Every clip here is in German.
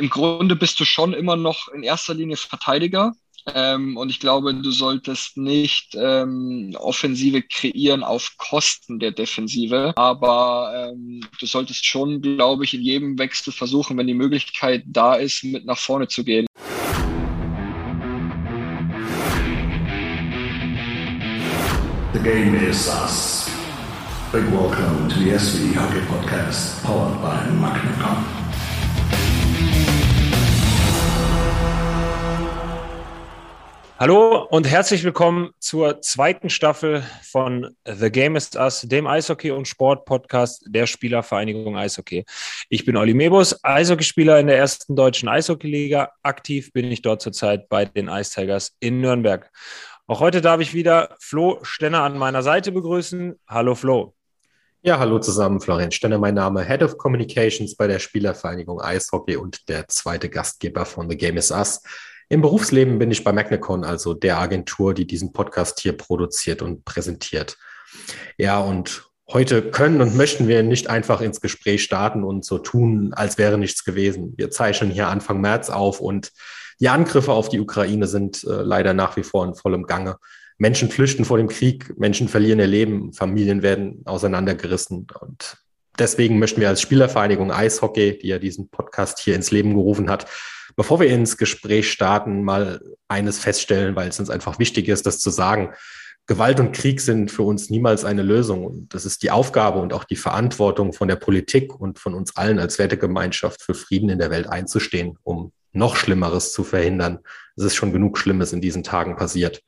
im Grunde bist du schon immer noch in erster Linie Verteidiger. Ähm, und ich glaube, du solltest nicht ähm, Offensive kreieren auf Kosten der Defensive. Aber ähm, du solltest schon, glaube ich, in jedem Wechsel versuchen, wenn die Möglichkeit da ist, mit nach vorne zu gehen. The game is us. Big welcome to the SV Hockey Podcast, powered by Magnacom. Hallo und herzlich willkommen zur zweiten Staffel von The Game is Us, dem Eishockey- und Sport-Podcast der Spielervereinigung Eishockey. Ich bin Olli Mebus, Eishockeyspieler in der ersten deutschen Eishockeyliga. Aktiv bin ich dort zurzeit bei den Ice Tigers in Nürnberg. Auch heute darf ich wieder Flo Stenner an meiner Seite begrüßen. Hallo Flo. Ja, hallo zusammen, Florian Stenner, mein Name, Head of Communications bei der Spielervereinigung Eishockey und der zweite Gastgeber von The Game is Us. Im Berufsleben bin ich bei Magnacon, also der Agentur, die diesen Podcast hier produziert und präsentiert. Ja, und heute können und möchten wir nicht einfach ins Gespräch starten und so tun, als wäre nichts gewesen. Wir zeichnen hier Anfang März auf und die Angriffe auf die Ukraine sind äh, leider nach wie vor in vollem Gange. Menschen flüchten vor dem Krieg, Menschen verlieren ihr Leben, Familien werden auseinandergerissen. Und deswegen möchten wir als Spielervereinigung Eishockey, die ja diesen Podcast hier ins Leben gerufen hat, Bevor wir ins Gespräch starten, mal eines feststellen, weil es uns einfach wichtig ist, das zu sagen. Gewalt und Krieg sind für uns niemals eine Lösung. Und das ist die Aufgabe und auch die Verantwortung von der Politik und von uns allen als Wertegemeinschaft für Frieden in der Welt einzustehen, um noch Schlimmeres zu verhindern. Es ist schon genug Schlimmes in diesen Tagen passiert.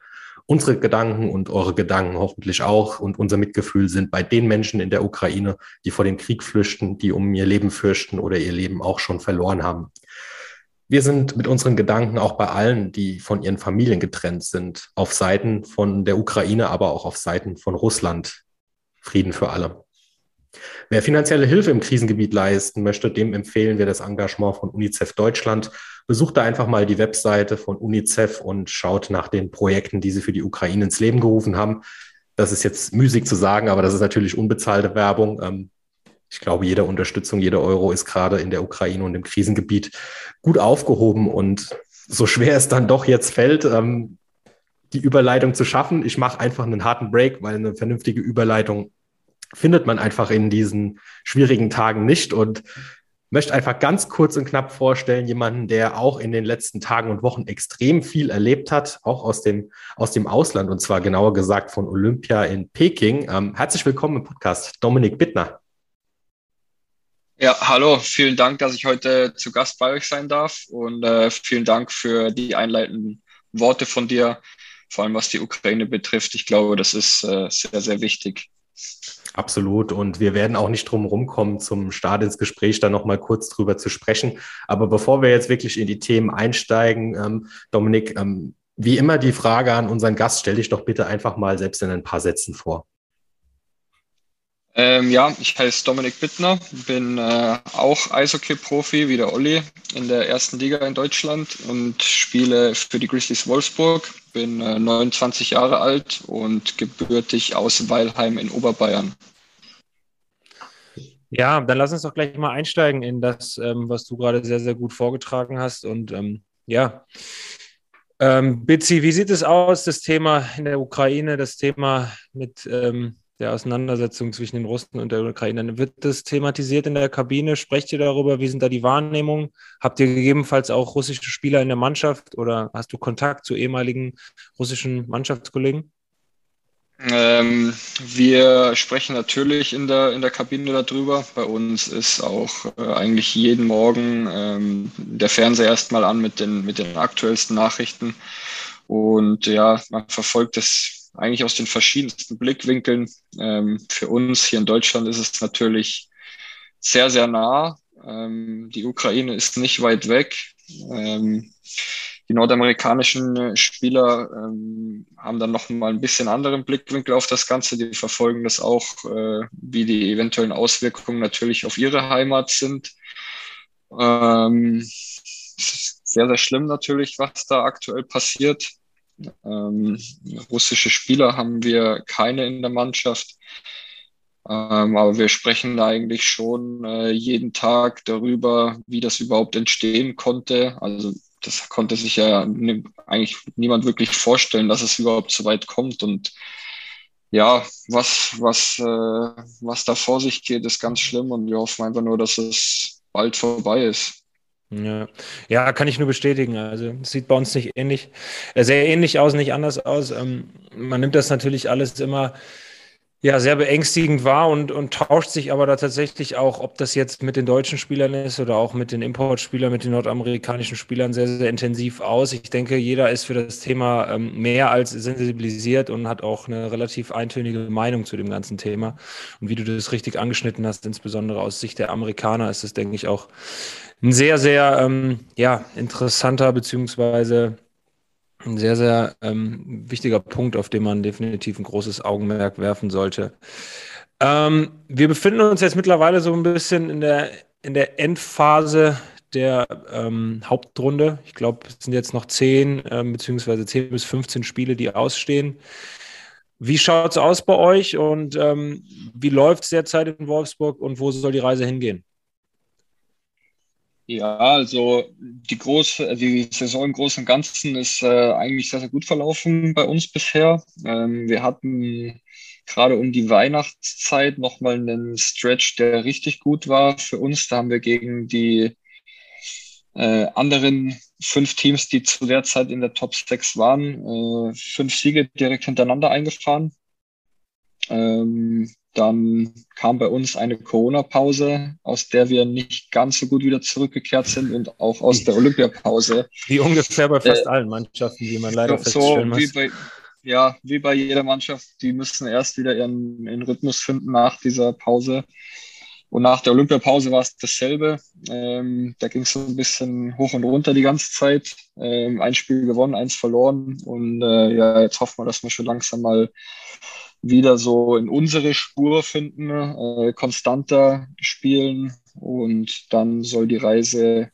Unsere Gedanken und eure Gedanken hoffentlich auch und unser Mitgefühl sind bei den Menschen in der Ukraine, die vor dem Krieg flüchten, die um ihr Leben fürchten oder ihr Leben auch schon verloren haben. Wir sind mit unseren Gedanken auch bei allen, die von ihren Familien getrennt sind, auf Seiten von der Ukraine, aber auch auf Seiten von Russland. Frieden für alle. Wer finanzielle Hilfe im Krisengebiet leisten möchte, dem empfehlen wir das Engagement von UNICEF Deutschland. Besucht da einfach mal die Webseite von UNICEF und schaut nach den Projekten, die sie für die Ukraine ins Leben gerufen haben. Das ist jetzt müßig zu sagen, aber das ist natürlich unbezahlte Werbung. Ich glaube, jede Unterstützung, jeder Euro ist gerade in der Ukraine und im Krisengebiet gut aufgehoben. Und so schwer es dann doch jetzt fällt, ähm, die Überleitung zu schaffen, ich mache einfach einen harten Break, weil eine vernünftige Überleitung findet man einfach in diesen schwierigen Tagen nicht. Und möchte einfach ganz kurz und knapp vorstellen, jemanden, der auch in den letzten Tagen und Wochen extrem viel erlebt hat, auch aus dem, aus dem Ausland, und zwar genauer gesagt von Olympia in Peking. Ähm, herzlich willkommen im Podcast, Dominik Bittner. Ja, hallo, vielen Dank, dass ich heute zu Gast bei euch sein darf und äh, vielen Dank für die einleitenden Worte von dir, vor allem was die Ukraine betrifft. Ich glaube, das ist äh, sehr, sehr wichtig. Absolut. Und wir werden auch nicht drum rumkommen, zum Start ins Gespräch da nochmal kurz drüber zu sprechen. Aber bevor wir jetzt wirklich in die Themen einsteigen, ähm, Dominik, ähm, wie immer die Frage an unseren Gast, stell dich doch bitte einfach mal selbst in ein paar Sätzen vor. Ähm, ja, ich heiße Dominik Bittner, bin äh, auch Eishockey-Profi wie der Olli in der ersten Liga in Deutschland und spiele für die Grizzlies Wolfsburg. Bin äh, 29 Jahre alt und gebürtig aus Weilheim in Oberbayern. Ja, dann lass uns doch gleich mal einsteigen in das, ähm, was du gerade sehr, sehr gut vorgetragen hast. Und ähm, ja, ähm, Bitzi, wie sieht es aus, das Thema in der Ukraine, das Thema mit ähm, der Auseinandersetzung zwischen den Russen und der Ukraine. Wird das thematisiert in der Kabine? Sprecht ihr darüber? Wie sind da die Wahrnehmungen? Habt ihr gegebenenfalls auch russische Spieler in der Mannschaft oder hast du Kontakt zu ehemaligen russischen Mannschaftskollegen? Ähm, wir sprechen natürlich in der, in der Kabine darüber. Bei uns ist auch äh, eigentlich jeden Morgen ähm, der Fernseher erstmal an mit den, mit den aktuellsten Nachrichten. Und ja, man verfolgt es eigentlich aus den verschiedensten Blickwinkeln. Ähm, für uns hier in Deutschland ist es natürlich sehr, sehr nah. Ähm, die Ukraine ist nicht weit weg. Ähm, die nordamerikanischen Spieler ähm, haben dann noch mal ein bisschen anderen Blickwinkel auf das Ganze. Die verfolgen das auch, äh, wie die eventuellen Auswirkungen natürlich auf ihre Heimat sind. Ähm, sehr, sehr schlimm natürlich, was da aktuell passiert. Ähm, russische Spieler haben wir keine in der Mannschaft. Ähm, aber wir sprechen eigentlich schon äh, jeden Tag darüber, wie das überhaupt entstehen konnte. Also das konnte sich ja eigentlich niemand wirklich vorstellen, dass es überhaupt so weit kommt. Und ja, was, was, äh, was da vor sich geht, ist ganz schlimm und wir hoffen einfach nur, dass es bald vorbei ist. Ja. ja, kann ich nur bestätigen. Also sieht bei uns nicht ähnlich, äh, sehr ähnlich aus, nicht anders aus. Ähm, man nimmt das natürlich alles immer ja, sehr beängstigend war und, und tauscht sich aber da tatsächlich auch, ob das jetzt mit den deutschen Spielern ist oder auch mit den Importspielern, mit den nordamerikanischen Spielern sehr, sehr intensiv aus. Ich denke, jeder ist für das Thema ähm, mehr als sensibilisiert und hat auch eine relativ eintönige Meinung zu dem ganzen Thema. Und wie du das richtig angeschnitten hast, insbesondere aus Sicht der Amerikaner, ist es, denke ich, auch ein sehr, sehr ähm, ja, interessanter beziehungsweise ein sehr, sehr ähm, wichtiger Punkt, auf den man definitiv ein großes Augenmerk werfen sollte. Ähm, wir befinden uns jetzt mittlerweile so ein bisschen in der, in der Endphase der ähm, Hauptrunde. Ich glaube, es sind jetzt noch 10 ähm, beziehungsweise 10 bis 15 Spiele, die ausstehen. Wie schaut es aus bei euch und ähm, wie läuft es derzeit in Wolfsburg und wo soll die Reise hingehen? Ja, also die große, die Saison im Großen und Ganzen ist äh, eigentlich sehr, sehr gut verlaufen bei uns bisher. Ähm, wir hatten gerade um die Weihnachtszeit nochmal einen Stretch, der richtig gut war für uns. Da haben wir gegen die äh, anderen fünf Teams, die zu der Zeit in der Top 6 waren, äh, fünf Siege direkt hintereinander eingefahren. Ähm, dann kam bei uns eine Corona-Pause, aus der wir nicht ganz so gut wieder zurückgekehrt sind und auch aus der Olympiapause. Wie ungefähr bei fast äh, allen Mannschaften, wie man leider so, feststellen muss. Wie bei, ja, wie bei jeder Mannschaft, die müssen erst wieder ihren, ihren Rhythmus finden nach dieser Pause. Und nach der Olympiapause war es dasselbe. Ähm, da ging es so ein bisschen hoch und runter die ganze Zeit. Ähm, ein Spiel gewonnen, eins verloren. Und äh, ja, jetzt hoffen wir, dass wir schon langsam mal wieder so in unsere Spur finden, äh, konstanter spielen und dann soll die Reise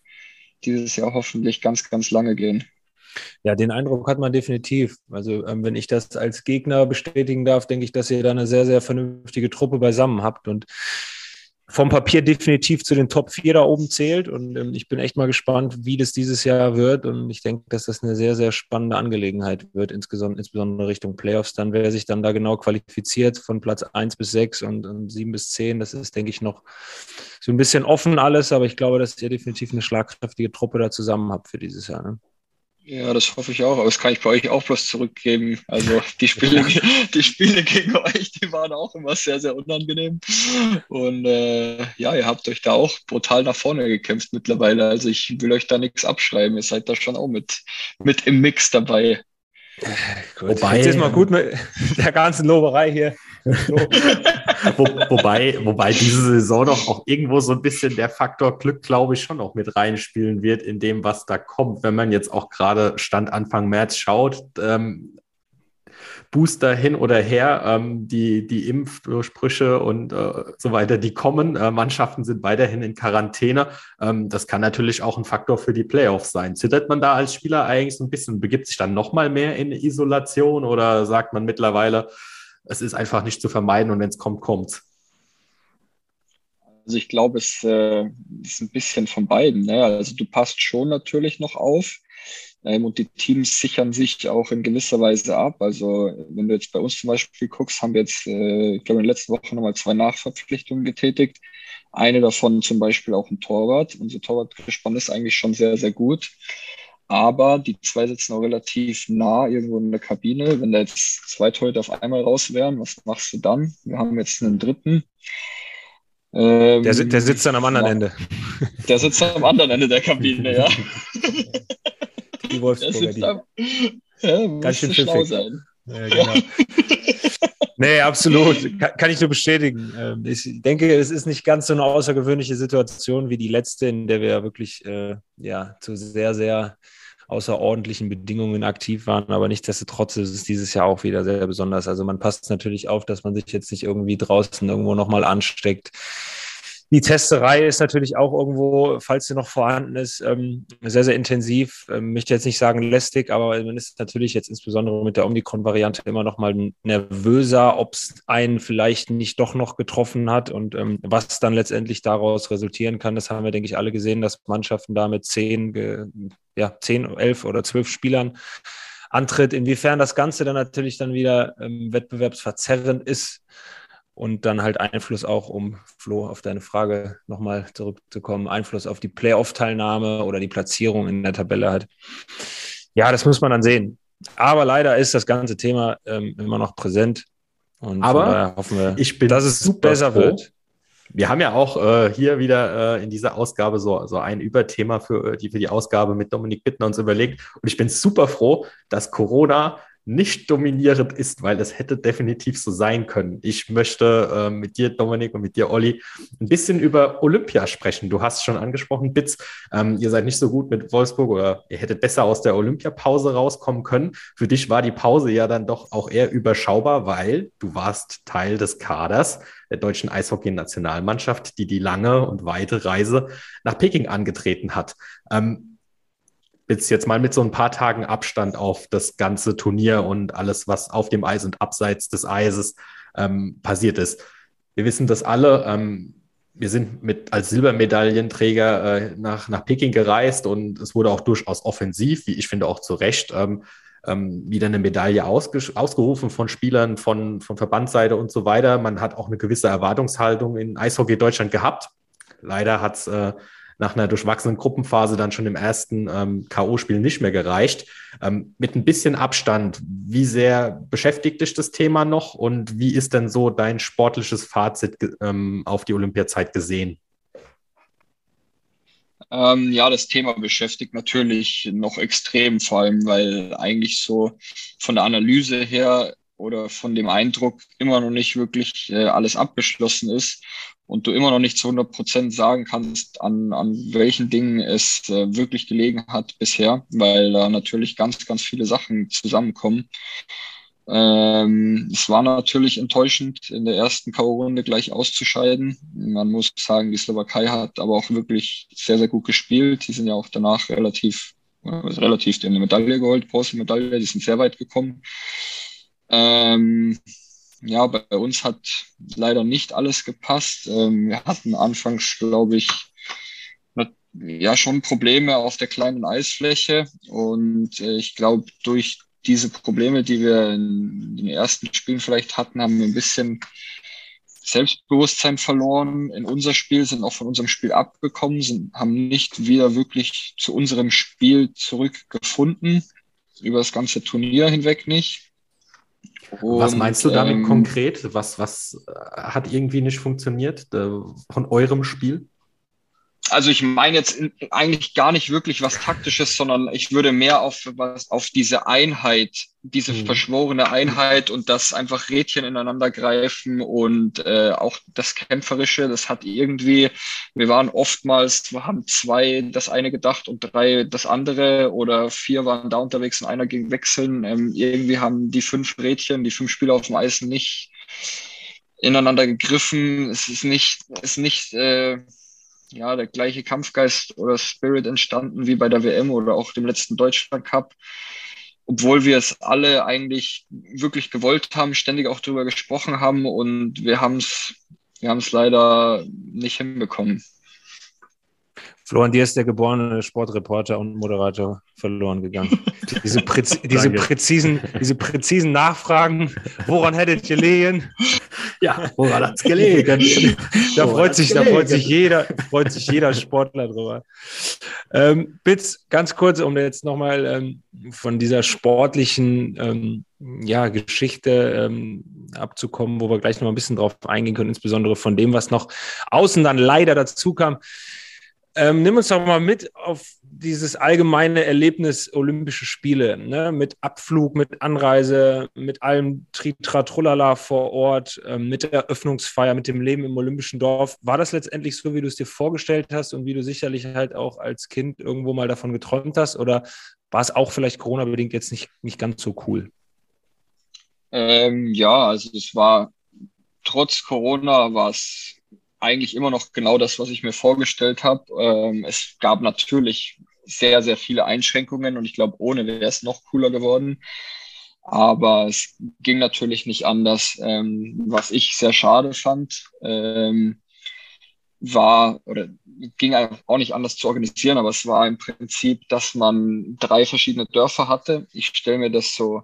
dieses Jahr hoffentlich ganz, ganz lange gehen. Ja, den Eindruck hat man definitiv. Also, ähm, wenn ich das als Gegner bestätigen darf, denke ich, dass ihr da eine sehr, sehr vernünftige Truppe beisammen habt. Und vom Papier definitiv zu den Top 4 da oben zählt. Und ähm, ich bin echt mal gespannt, wie das dieses Jahr wird. Und ich denke, dass das eine sehr, sehr spannende Angelegenheit wird, insgesamt, insbesondere Richtung Playoffs. Dann, wer sich dann da genau qualifiziert von Platz 1 bis 6 und, und 7 bis 10, das ist, denke ich, noch so ein bisschen offen alles. Aber ich glaube, dass ihr definitiv eine schlagkräftige Truppe da zusammen habt für dieses Jahr. Ne? Ja, das hoffe ich auch, aber das kann ich bei euch auch bloß zurückgeben. Also die Spiele, die Spiele gegen euch, die waren auch immer sehr, sehr unangenehm. Und äh, ja, ihr habt euch da auch brutal nach vorne gekämpft mittlerweile. Also ich will euch da nichts abschreiben. Ihr seid da schon auch mit, mit im Mix dabei. Gut. Wobei, Jetzt ist mal gut mit der ganzen Loberei hier. Wo, wobei, wobei diese Saison doch auch irgendwo so ein bisschen der Faktor Glück, glaube ich, schon auch mit reinspielen wird in dem, was da kommt. Wenn man jetzt auch gerade Stand Anfang März schaut, ähm, Booster hin oder her, ähm, die, die Impfdurchbrüche und äh, so weiter, die kommen. Äh, Mannschaften sind weiterhin in Quarantäne. Ähm, das kann natürlich auch ein Faktor für die Playoffs sein. Zittert man da als Spieler eigentlich so ein bisschen, begibt sich dann nochmal mehr in Isolation oder sagt man mittlerweile, es ist einfach nicht zu vermeiden und wenn es kommt, kommt's? Also ich glaube, es äh, ist ein bisschen von beiden. Ne? Also du passt schon natürlich noch auf ähm, und die Teams sichern sich auch in gewisser Weise ab. Also wenn du jetzt bei uns zum Beispiel guckst, haben wir jetzt, äh, ich glaube, in der letzten Woche nochmal zwei Nachverpflichtungen getätigt. Eine davon zum Beispiel auch ein Torwart. Unser Torwartgespann ist eigentlich schon sehr, sehr gut. Aber die zwei sitzen auch relativ nah irgendwo in der Kabine. Wenn da jetzt zwei Torhüter auf einmal raus wären, was machst du dann? Wir haben jetzt einen dritten. Ähm, der, der, sitzt dann am anderen ja, Ende. Der sitzt am anderen Ende der Kabine, ja. Die Wolfsburger, die. Am, ja, Ganz schön schlau sein. Ja, genau. nee, absolut. Kann, kann, ich nur bestätigen. Ähm, ich denke, es ist nicht ganz so eine außergewöhnliche Situation wie die letzte, in der wir wirklich äh, ja, zu sehr, sehr außerordentlichen Bedingungen aktiv waren, aber nichtsdestotrotz ist es dieses Jahr auch wieder sehr besonders. Also man passt natürlich auf, dass man sich jetzt nicht irgendwie draußen irgendwo nochmal ansteckt. Die Testerei ist natürlich auch irgendwo, falls sie noch vorhanden ist, ähm, sehr, sehr intensiv. Ich ähm, möchte jetzt nicht sagen lästig, aber man ist natürlich jetzt insbesondere mit der Omikron-Variante immer noch mal nervöser, ob es einen vielleicht nicht doch noch getroffen hat und ähm, was dann letztendlich daraus resultieren kann. Das haben wir, denke ich, alle gesehen, dass Mannschaften da mit zehn, ja, zehn, elf oder zwölf Spielern antritt. Inwiefern das Ganze dann natürlich dann wieder ähm, wettbewerbsverzerrend ist, und dann halt Einfluss auch, um Flo auf deine Frage nochmal zurückzukommen, Einfluss auf die Playoff-Teilnahme oder die Platzierung in der Tabelle hat. Ja, das muss man dann sehen. Aber leider ist das ganze Thema ähm, immer noch präsent. Und Aber hoffen wir, ich bin dass es besser froh. wird. Wir haben ja auch äh, hier wieder äh, in dieser Ausgabe so, so ein Überthema für die, für die Ausgabe mit Dominik Bittner uns überlegt. Und ich bin super froh, dass Corona nicht dominierend ist, weil es hätte definitiv so sein können. Ich möchte äh, mit dir, Dominik, und mit dir, Olli, ein bisschen über Olympia sprechen. Du hast schon angesprochen, Bits, ähm, ihr seid nicht so gut mit Wolfsburg oder ihr hättet besser aus der Olympiapause rauskommen können. Für dich war die Pause ja dann doch auch eher überschaubar, weil du warst Teil des Kaders der deutschen Eishockey-Nationalmannschaft, die die lange und weite Reise nach Peking angetreten hat. Ähm, jetzt, jetzt mal mit so ein paar Tagen Abstand auf das ganze Turnier und alles, was auf dem Eis und abseits des Eises ähm, passiert ist. Wir wissen das alle. Ähm, wir sind mit als Silbermedaillenträger äh, nach, nach Peking gereist und es wurde auch durchaus offensiv, wie ich finde auch zu Recht, ähm, ähm, wieder eine Medaille ausge ausgerufen von Spielern von, von Verbandsseite und so weiter. Man hat auch eine gewisse Erwartungshaltung in Eishockey Deutschland gehabt. Leider hat es äh, nach einer durchwachsenen Gruppenphase dann schon im ersten ähm, K.O.-Spiel nicht mehr gereicht. Ähm, mit ein bisschen Abstand, wie sehr beschäftigt dich das Thema noch und wie ist denn so dein sportliches Fazit ähm, auf die Olympiazeit gesehen? Ähm, ja, das Thema beschäftigt natürlich noch extrem, vor allem, weil eigentlich so von der Analyse her oder von dem Eindruck immer noch nicht wirklich äh, alles abgeschlossen ist und du immer noch nicht zu 100 Prozent sagen kannst, an, an welchen Dingen es äh, wirklich gelegen hat bisher, weil da natürlich ganz, ganz viele Sachen zusammenkommen. Ähm, es war natürlich enttäuschend, in der ersten K.O.-Runde gleich auszuscheiden. Man muss sagen, die Slowakei hat aber auch wirklich sehr, sehr gut gespielt. Die sind ja auch danach relativ, äh, relativ eine Medaille geholt, Bronzemedaille, die sind sehr weit gekommen. Ähm, ja, bei uns hat leider nicht alles gepasst. Ähm, wir hatten anfangs, glaube ich, ja schon Probleme auf der kleinen Eisfläche und äh, ich glaube, durch diese Probleme, die wir in den ersten Spielen vielleicht hatten, haben wir ein bisschen Selbstbewusstsein verloren in unser Spiel, sind auch von unserem Spiel abgekommen, sind, haben nicht wieder wirklich zu unserem Spiel zurückgefunden, über das ganze Turnier hinweg nicht. Und, was meinst du damit ähm, konkret? Was, was äh, hat irgendwie nicht funktioniert äh, von eurem Spiel? Also ich meine jetzt eigentlich gar nicht wirklich was Taktisches, sondern ich würde mehr auf was auf diese Einheit, diese mhm. verschworene Einheit und das einfach Rädchen ineinander greifen und äh, auch das Kämpferische, das hat irgendwie, wir waren oftmals, wir haben zwei das eine gedacht und drei das andere oder vier waren da unterwegs und einer ging wechseln. Ähm, irgendwie haben die fünf Rädchen, die fünf Spieler auf dem Eis nicht ineinander gegriffen. Es ist nicht, es ist nicht äh, ja, der gleiche Kampfgeist oder Spirit entstanden wie bei der WM oder auch dem letzten Deutschland Cup. Obwohl wir es alle eigentlich wirklich gewollt haben, ständig auch darüber gesprochen haben und wir haben es wir haben es leider nicht hinbekommen. Florian, dir ist der geborene Sportreporter und Moderator verloren gegangen. Diese, Präz diese, präzisen, diese präzisen Nachfragen, woran hättet ihr liegen? Ja, woran hat es gelegen? da, freut sich, da freut sich jeder, freut sich jeder Sportler drüber. Ähm, Bitz, ganz kurz, um jetzt nochmal ähm, von dieser sportlichen ähm, ja, Geschichte ähm, abzukommen, wo wir gleich noch ein bisschen drauf eingehen können, insbesondere von dem, was noch außen dann leider dazu kam. Ähm, nimm uns doch mal mit auf dieses allgemeine Erlebnis Olympische Spiele, ne? mit Abflug, mit Anreise, mit allem Tritra-Trullala vor Ort, ähm, mit der Eröffnungsfeier, mit dem Leben im Olympischen Dorf. War das letztendlich so, wie du es dir vorgestellt hast und wie du sicherlich halt auch als Kind irgendwo mal davon geträumt hast? Oder war es auch vielleicht Corona-bedingt jetzt nicht, nicht ganz so cool? Ähm, ja, also es war trotz Corona war es eigentlich immer noch genau das, was ich mir vorgestellt habe. Ähm, es gab natürlich sehr, sehr viele Einschränkungen und ich glaube, ohne wäre es noch cooler geworden. Aber es ging natürlich nicht anders. Ähm, was ich sehr schade fand, ähm, war, oder ging auch nicht anders zu organisieren, aber es war im Prinzip, dass man drei verschiedene Dörfer hatte. Ich stelle mir das so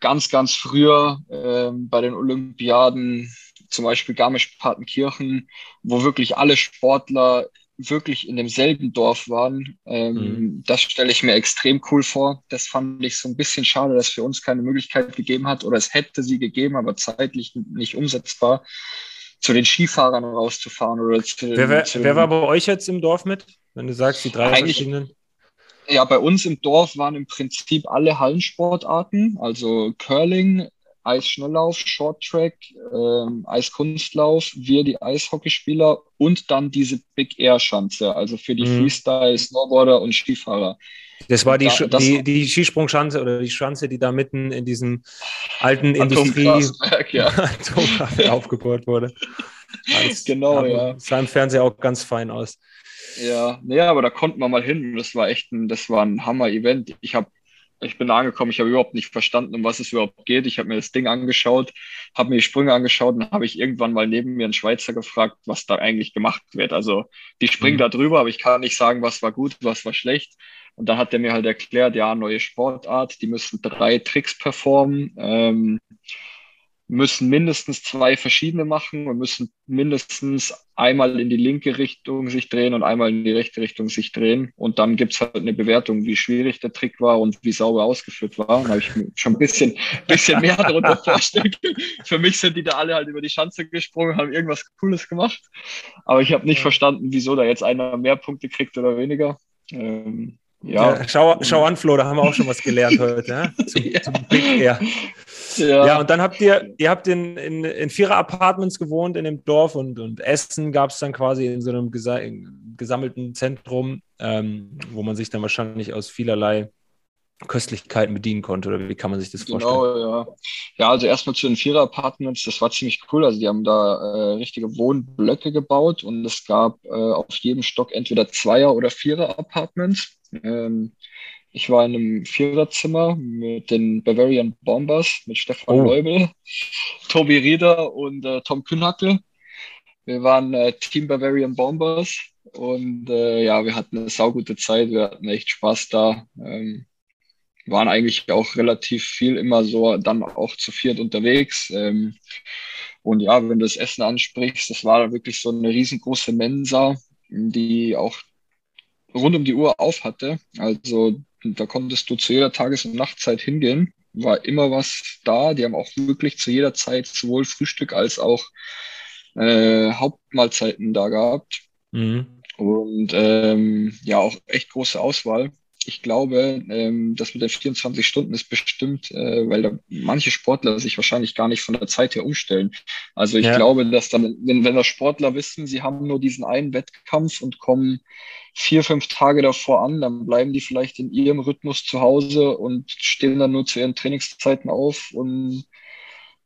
ganz, ganz früher ähm, bei den Olympiaden, zum Beispiel Garmisch-Partenkirchen, wo wirklich alle Sportler wirklich in demselben Dorf waren. Ähm, mhm. Das stelle ich mir extrem cool vor. Das fand ich so ein bisschen schade, dass für uns keine Möglichkeit gegeben hat oder es hätte sie gegeben, aber zeitlich nicht umsetzbar zu den Skifahrern rauszufahren oder zu wer, wer, zu wer war bei euch jetzt im Dorf mit, wenn du sagst, die drei verschiedenen? Ja, bei uns im Dorf waren im Prinzip alle Hallensportarten, also Curling, Eisschnelllauf, Shorttrack, ähm, Eiskunstlauf, wir die Eishockeyspieler und dann diese Big Air Schanze, also für die mhm. Freestyle, Snowboarder und Skifahrer. Das war die, da, das die, die Skisprungschanze oder die Schanze, die da mitten in diesem alten Industrie ja. aufgebaut wurde. Das genau, ja. Sah im Fernseher auch ganz fein aus. Ja, nee, aber da konnten wir mal hin. Das war echt ein, das war ein Hammer-Event. Ich habe ich bin angekommen, ich habe überhaupt nicht verstanden, um was es überhaupt geht. Ich habe mir das Ding angeschaut, habe mir die Sprünge angeschaut und habe ich irgendwann mal neben mir einen Schweizer gefragt, was da eigentlich gemacht wird. Also die springen mhm. da drüber, aber ich kann nicht sagen, was war gut, was war schlecht. Und dann hat er mir halt erklärt, ja, neue Sportart, die müssen drei Tricks performen, ähm, müssen mindestens zwei verschiedene machen und müssen mindestens einmal in die linke Richtung sich drehen und einmal in die rechte Richtung sich drehen. Und dann gibt's halt eine Bewertung, wie schwierig der Trick war und wie sauber ausgeführt war. Da habe ich mir schon ein bisschen, bisschen mehr darunter vorstellen Für mich sind die da alle halt über die Schanze gesprungen, haben irgendwas Cooles gemacht. Aber ich habe nicht verstanden, wieso da jetzt einer mehr Punkte kriegt oder weniger. Ähm, ja. ja. schau, schau an, Flo, da haben wir auch schon was gelernt heute. Ja? Zum, ja. zum Big Air. Ja. ja, und dann habt ihr, ihr habt in, in, in Vierer-Apartments gewohnt in dem Dorf und, und Essen gab es dann quasi in so einem gesa gesammelten Zentrum, ähm, wo man sich dann wahrscheinlich aus vielerlei Köstlichkeiten bedienen konnte oder wie kann man sich das genau, vorstellen? Genau, ja. Ja, also erstmal zu den Vierer-Apartments, das war ziemlich cool. Also die haben da äh, richtige Wohnblöcke gebaut und es gab äh, auf jedem Stock entweder Zweier- oder Vierer-Apartments. Ähm, ich war in einem Viererzimmer mit den Bavarian Bombers, mit Stefan oh. Leubel, Tobi Rieder und äh, Tom Kühnhackel. Wir waren äh, Team Bavarian Bombers und äh, ja, wir hatten eine saugute Zeit, wir hatten echt Spaß da. Ähm, waren eigentlich auch relativ viel immer so dann auch zu viert unterwegs. Ähm, und ja, wenn du das Essen ansprichst, das war wirklich so eine riesengroße Mensa, die auch rund um die Uhr auf hatte. Also da konntest du zu jeder Tages- und Nachtzeit hingehen. War immer was da. Die haben auch wirklich zu jeder Zeit sowohl Frühstück als auch äh, Hauptmahlzeiten da gehabt. Mhm. Und ähm, ja, auch echt große Auswahl. Ich glaube, ähm, das mit den 24 Stunden ist bestimmt, äh, weil da manche Sportler sich wahrscheinlich gar nicht von der Zeit her umstellen. Also ich ja. glaube, dass dann, wenn, wenn das Sportler wissen, sie haben nur diesen einen Wettkampf und kommen vier, fünf Tage davor an, dann bleiben die vielleicht in ihrem Rhythmus zu Hause und stehen dann nur zu ihren Trainingszeiten auf und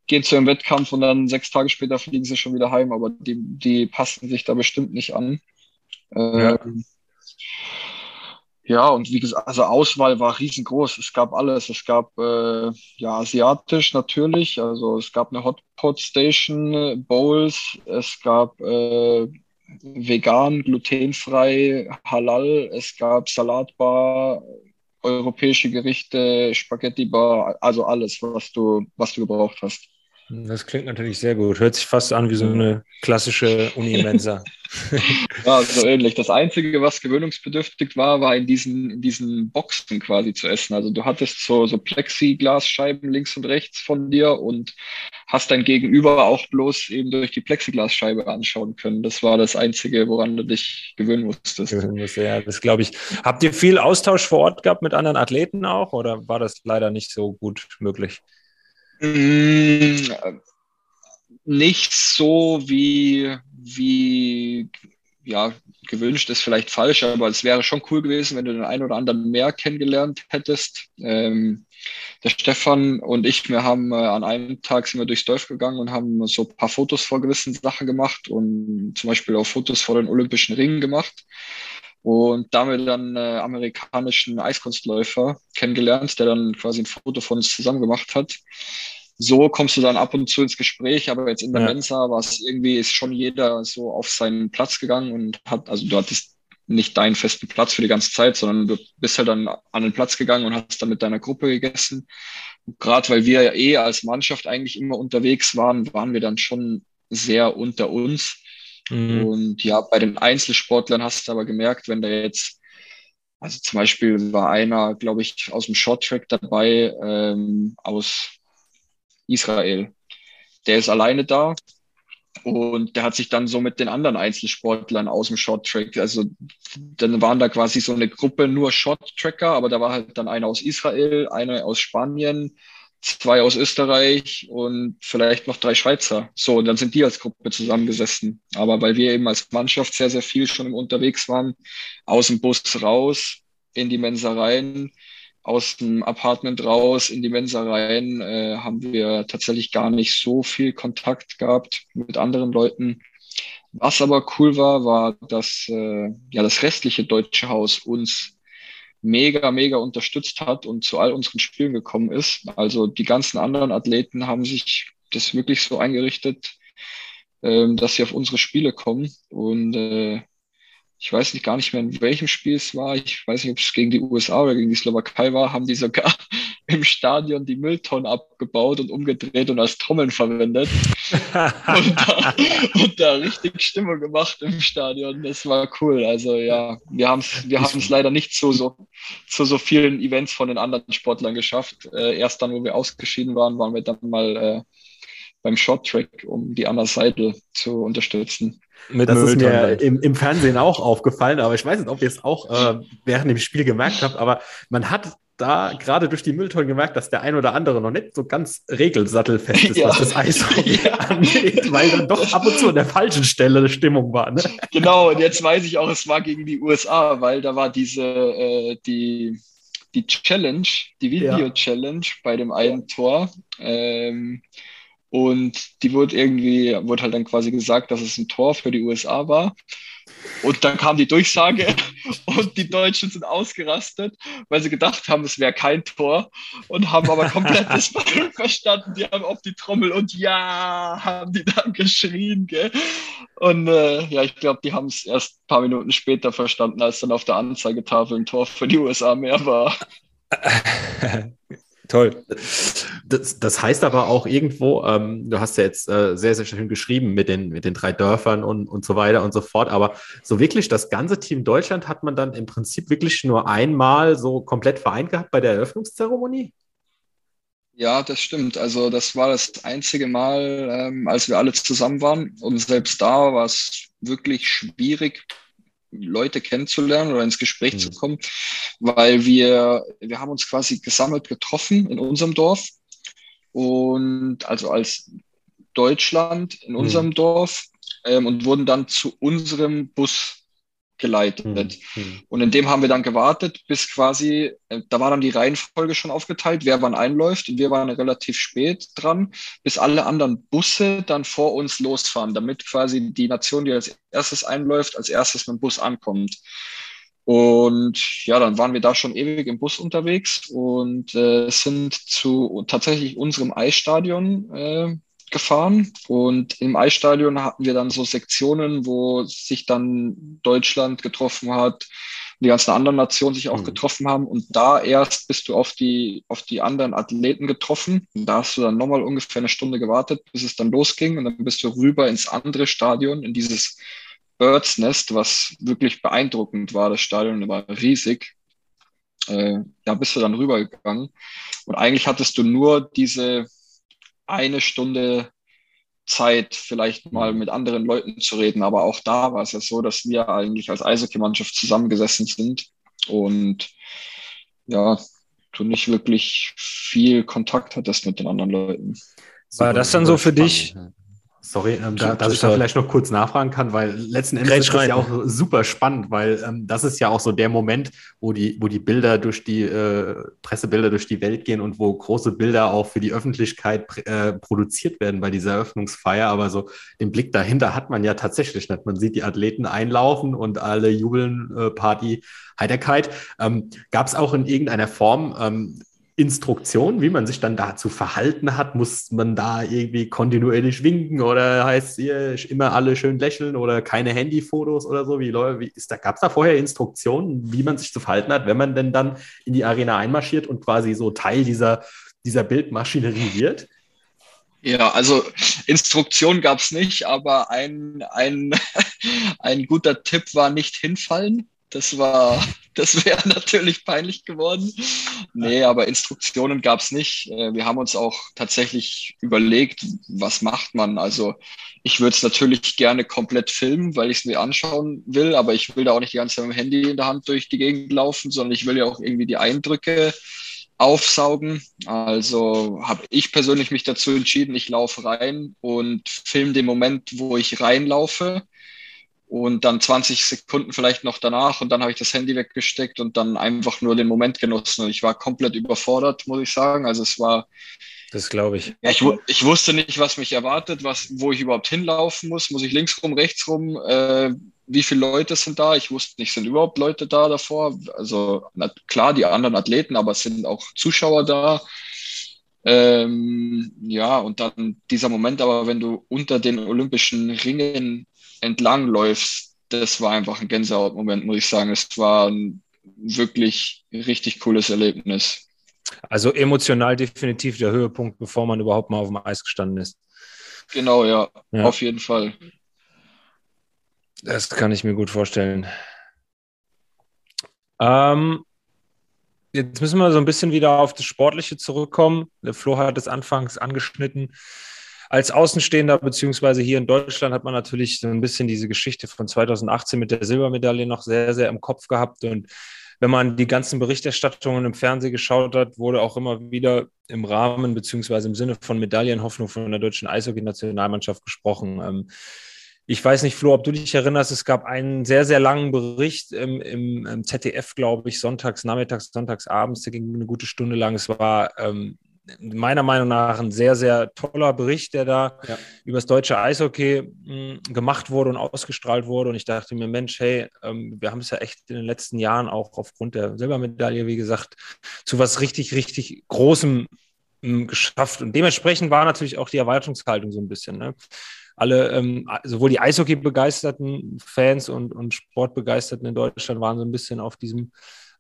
gehen zu ihrem Wettkampf und dann sechs Tage später fliegen sie schon wieder heim, aber die, die passen sich da bestimmt nicht an. Ähm, ja, und wie gesagt, also Auswahl war riesengroß. Es gab alles. Es gab äh, ja asiatisch natürlich, also es gab eine Hotpot Station, Bowls, es gab äh, vegan, glutenfrei, halal. Es gab Salatbar, europäische Gerichte, Spaghetti Bar, also alles, was du, was du gebraucht hast. Das klingt natürlich sehr gut. Hört sich fast an wie so eine klassische Uni-Mensa. ja, so ähnlich. Das Einzige, was gewöhnungsbedürftig war, war in diesen, in diesen Boxen quasi zu essen. Also du hattest so, so Plexiglasscheiben links und rechts von dir und hast dein Gegenüber auch bloß eben durch die Plexiglasscheibe anschauen können. Das war das Einzige, woran du dich gewöhnen musstest. Ja, das glaube ich. Habt ihr viel Austausch vor Ort gehabt mit anderen Athleten auch oder war das leider nicht so gut möglich? Mm, nicht so wie, wie, ja, gewünscht ist vielleicht falsch, aber es wäre schon cool gewesen, wenn du den einen oder anderen mehr kennengelernt hättest. Ähm, der Stefan und ich, wir haben äh, an einem Tag sind wir durchs Dorf gegangen und haben so ein paar Fotos vor gewissen Sachen gemacht und zum Beispiel auch Fotos vor den Olympischen Ringen gemacht. Und damit dann äh, amerikanischen Eiskunstläufer kennengelernt, der dann quasi ein Foto von uns zusammen gemacht hat so kommst du dann ab und zu ins Gespräch, aber jetzt in der ja. Mensa war es irgendwie, ist schon jeder so auf seinen Platz gegangen und hat, also du hattest nicht deinen festen Platz für die ganze Zeit, sondern du bist halt dann an den Platz gegangen und hast dann mit deiner Gruppe gegessen. Gerade weil wir ja eh als Mannschaft eigentlich immer unterwegs waren, waren wir dann schon sehr unter uns. Mhm. Und ja, bei den Einzelsportlern hast du aber gemerkt, wenn da jetzt, also zum Beispiel war einer, glaube ich, aus dem Shorttrack dabei, ähm, aus Israel. Der ist alleine da und der hat sich dann so mit den anderen Einzelsportlern aus dem Shorttrack, also dann waren da quasi so eine Gruppe nur Shorttracker, aber da war halt dann einer aus Israel, einer aus Spanien, zwei aus Österreich und vielleicht noch drei Schweizer. So, und dann sind die als Gruppe zusammengesessen. Aber weil wir eben als Mannschaft sehr, sehr viel schon unterwegs waren, aus dem Bus raus, in die Mensa rein, aus dem Apartment raus in die Mensa rein äh, haben wir tatsächlich gar nicht so viel Kontakt gehabt mit anderen Leuten. Was aber cool war, war, dass äh, ja das restliche deutsche Haus uns mega, mega unterstützt hat und zu all unseren Spielen gekommen ist. Also die ganzen anderen Athleten haben sich das wirklich so eingerichtet, ähm, dass sie auf unsere Spiele kommen. Und äh, ich weiß nicht gar nicht mehr, in welchem Spiel es war. Ich weiß nicht, ob es gegen die USA oder gegen die Slowakei war, haben die sogar im Stadion die Mülltonnen abgebaut und umgedreht und als Trommeln verwendet. und, da, und, da, richtig Stimmung gemacht im Stadion. Das war cool. Also ja, wir haben es wir haben's leider nicht zu so, zu so vielen Events von den anderen Sportlern geschafft. Äh, erst dann, wo wir ausgeschieden waren, waren wir dann mal äh, beim Short Track, um die Anna Seidel zu unterstützen. Mit das ist mir im, im, Fernsehen auch aufgefallen, aber ich weiß nicht, ob ihr es auch äh, während dem Spiel gemerkt habt, aber man hat da gerade durch die Mülltonnen gemerkt, dass der ein oder andere noch nicht so ganz regelsattelfest ist, ja. was das Eishockey ja. angeht, weil dann doch ab und zu an der falschen Stelle eine Stimmung war. Ne? Genau, und jetzt weiß ich auch, es war gegen die USA, weil da war diese, äh, die, die Challenge, die Video-Challenge ja. bei dem einen Tor. Ähm, und die wurde irgendwie, wurde halt dann quasi gesagt, dass es ein Tor für die USA war. Und dann kam die Durchsage und die Deutschen sind ausgerastet, weil sie gedacht haben, es wäre kein Tor und haben aber komplett das verstanden. Die haben auf die Trommel und ja, haben die dann geschrien. Gell? Und äh, ja, ich glaube, die haben es erst ein paar Minuten später verstanden, als dann auf der Anzeigetafel ein Tor für die USA mehr war. Toll. Das, das, heißt aber auch irgendwo, ähm, du hast ja jetzt äh, sehr, sehr schön geschrieben mit den, mit den drei Dörfern und, und so weiter und so fort, aber so wirklich das ganze Team Deutschland hat man dann im Prinzip wirklich nur einmal so komplett vereint gehabt bei der Eröffnungszeremonie? Ja, das stimmt. Also das war das einzige Mal, ähm, als wir alle zusammen waren. Und selbst da war es wirklich schwierig, Leute kennenzulernen oder ins Gespräch mhm. zu kommen, weil wir, wir haben uns quasi gesammelt getroffen in unserem Dorf und also als Deutschland in unserem mhm. Dorf ähm, und wurden dann zu unserem Bus geleitet. Mhm. Und in dem haben wir dann gewartet, bis quasi, äh, da war dann die Reihenfolge schon aufgeteilt, wer wann einläuft. Und wir waren relativ spät dran, bis alle anderen Busse dann vor uns losfahren, damit quasi die Nation, die als erstes einläuft, als erstes mit dem Bus ankommt. Und ja, dann waren wir da schon ewig im Bus unterwegs und äh, sind zu tatsächlich unserem Eisstadion äh, gefahren. Und im Eisstadion hatten wir dann so Sektionen, wo sich dann Deutschland getroffen hat, die ganzen anderen Nationen sich auch mhm. getroffen haben. Und da erst bist du auf die, auf die anderen Athleten getroffen. Und da hast du dann nochmal ungefähr eine Stunde gewartet, bis es dann losging. Und dann bist du rüber ins andere Stadion, in dieses Birds Nest, was wirklich beeindruckend war. Das Stadion war riesig. Äh, da bist du dann rübergegangen und eigentlich hattest du nur diese eine Stunde Zeit, vielleicht mal mit anderen Leuten zu reden. Aber auch da war es ja so, dass wir eigentlich als Eishockey-Mannschaft zusammengesessen sind und ja, du nicht wirklich viel Kontakt hattest mit den anderen Leuten. War das dann so für dich? Sorry, ähm, da, dass ich da vielleicht noch kurz nachfragen kann, weil letzten Endes ist das ja auch super spannend, weil ähm, das ist ja auch so der Moment, wo die, wo die Bilder durch die äh, Pressebilder durch die Welt gehen und wo große Bilder auch für die Öffentlichkeit äh, produziert werden bei dieser Eröffnungsfeier. Aber so den Blick dahinter hat man ja tatsächlich nicht. Man sieht die Athleten einlaufen und alle jubeln, äh, Party, Heiterkeit. Ähm, Gab es auch in irgendeiner Form ähm, Instruktion, wie man sich dann dazu verhalten hat? Muss man da irgendwie kontinuierlich winken oder heißt ihr immer alle schön lächeln oder keine Handyfotos oder so? Wie, wie ist da, gab es da vorher Instruktionen, wie man sich zu verhalten hat, wenn man denn dann in die Arena einmarschiert und quasi so Teil dieser, dieser Bildmaschinerie wird? Ja, also Instruktion gab es nicht, aber ein, ein, ein guter Tipp war nicht hinfallen. Das war, das wäre natürlich peinlich geworden. Nee, aber Instruktionen gab es nicht. Äh, wir haben uns auch tatsächlich überlegt, was macht man. Also ich würde es natürlich gerne komplett filmen, weil ich es mir anschauen will, aber ich will da auch nicht die ganze Zeit mit dem Handy in der Hand durch die Gegend laufen, sondern ich will ja auch irgendwie die Eindrücke aufsaugen. Also habe ich persönlich mich dazu entschieden, ich laufe rein und filme den Moment, wo ich reinlaufe und dann 20 Sekunden vielleicht noch danach und dann habe ich das Handy weggesteckt und dann einfach nur den Moment genossen und ich war komplett überfordert, muss ich sagen. Also es war das glaube ich. Ja, ich, ich wusste nicht, was mich erwartet, was, wo ich überhaupt hinlaufen muss. Muss ich links rum, rechts rum? Äh, wie viele Leute sind da? Ich wusste nicht, sind überhaupt Leute da davor? Also na, klar, die anderen Athleten, aber es sind auch Zuschauer da. Ähm, ja, und dann dieser Moment, aber wenn du unter den olympischen Ringen entlang läufst, das war einfach ein Gänsehautmoment, muss ich sagen. Es war ein wirklich richtig cooles Erlebnis. Also emotional definitiv der Höhepunkt, bevor man überhaupt mal auf dem Eis gestanden ist. Genau, ja, ja. auf jeden Fall. Das kann ich mir gut vorstellen. Ähm, jetzt müssen wir so ein bisschen wieder auf das Sportliche zurückkommen. Der Flo hat es anfangs angeschnitten als Außenstehender, beziehungsweise hier in Deutschland, hat man natürlich so ein bisschen diese Geschichte von 2018 mit der Silbermedaille noch sehr, sehr im Kopf gehabt. Und wenn man die ganzen Berichterstattungen im Fernsehen geschaut hat, wurde auch immer wieder im Rahmen beziehungsweise im Sinne von Medaillenhoffnung von der deutschen Eishockey-Nationalmannschaft gesprochen. Ähm, ich weiß nicht, Flo, ob du dich erinnerst, es gab einen sehr, sehr langen Bericht im, im, im ZDF, glaube ich, sonntags, nachmittags, sonntags, abends, der ging eine gute Stunde lang. Es war ähm, meiner Meinung nach ein sehr, sehr toller Bericht, der da ja. über das deutsche Eishockey mh, hm, gemacht wurde und ausgestrahlt wurde. Und ich dachte mir, Mensch, hey, ähm, wir haben es ja echt in den letzten Jahren auch aufgrund der Silbermedaille, wie gesagt, zu was richtig, richtig Großem mh, hm, geschafft. Und dementsprechend war natürlich auch die Erwartungshaltung so ein bisschen. Ne? Alle, ähm, sowohl die Eishockey-begeisterten Fans und, und Sportbegeisterten in Deutschland waren so ein bisschen auf diesem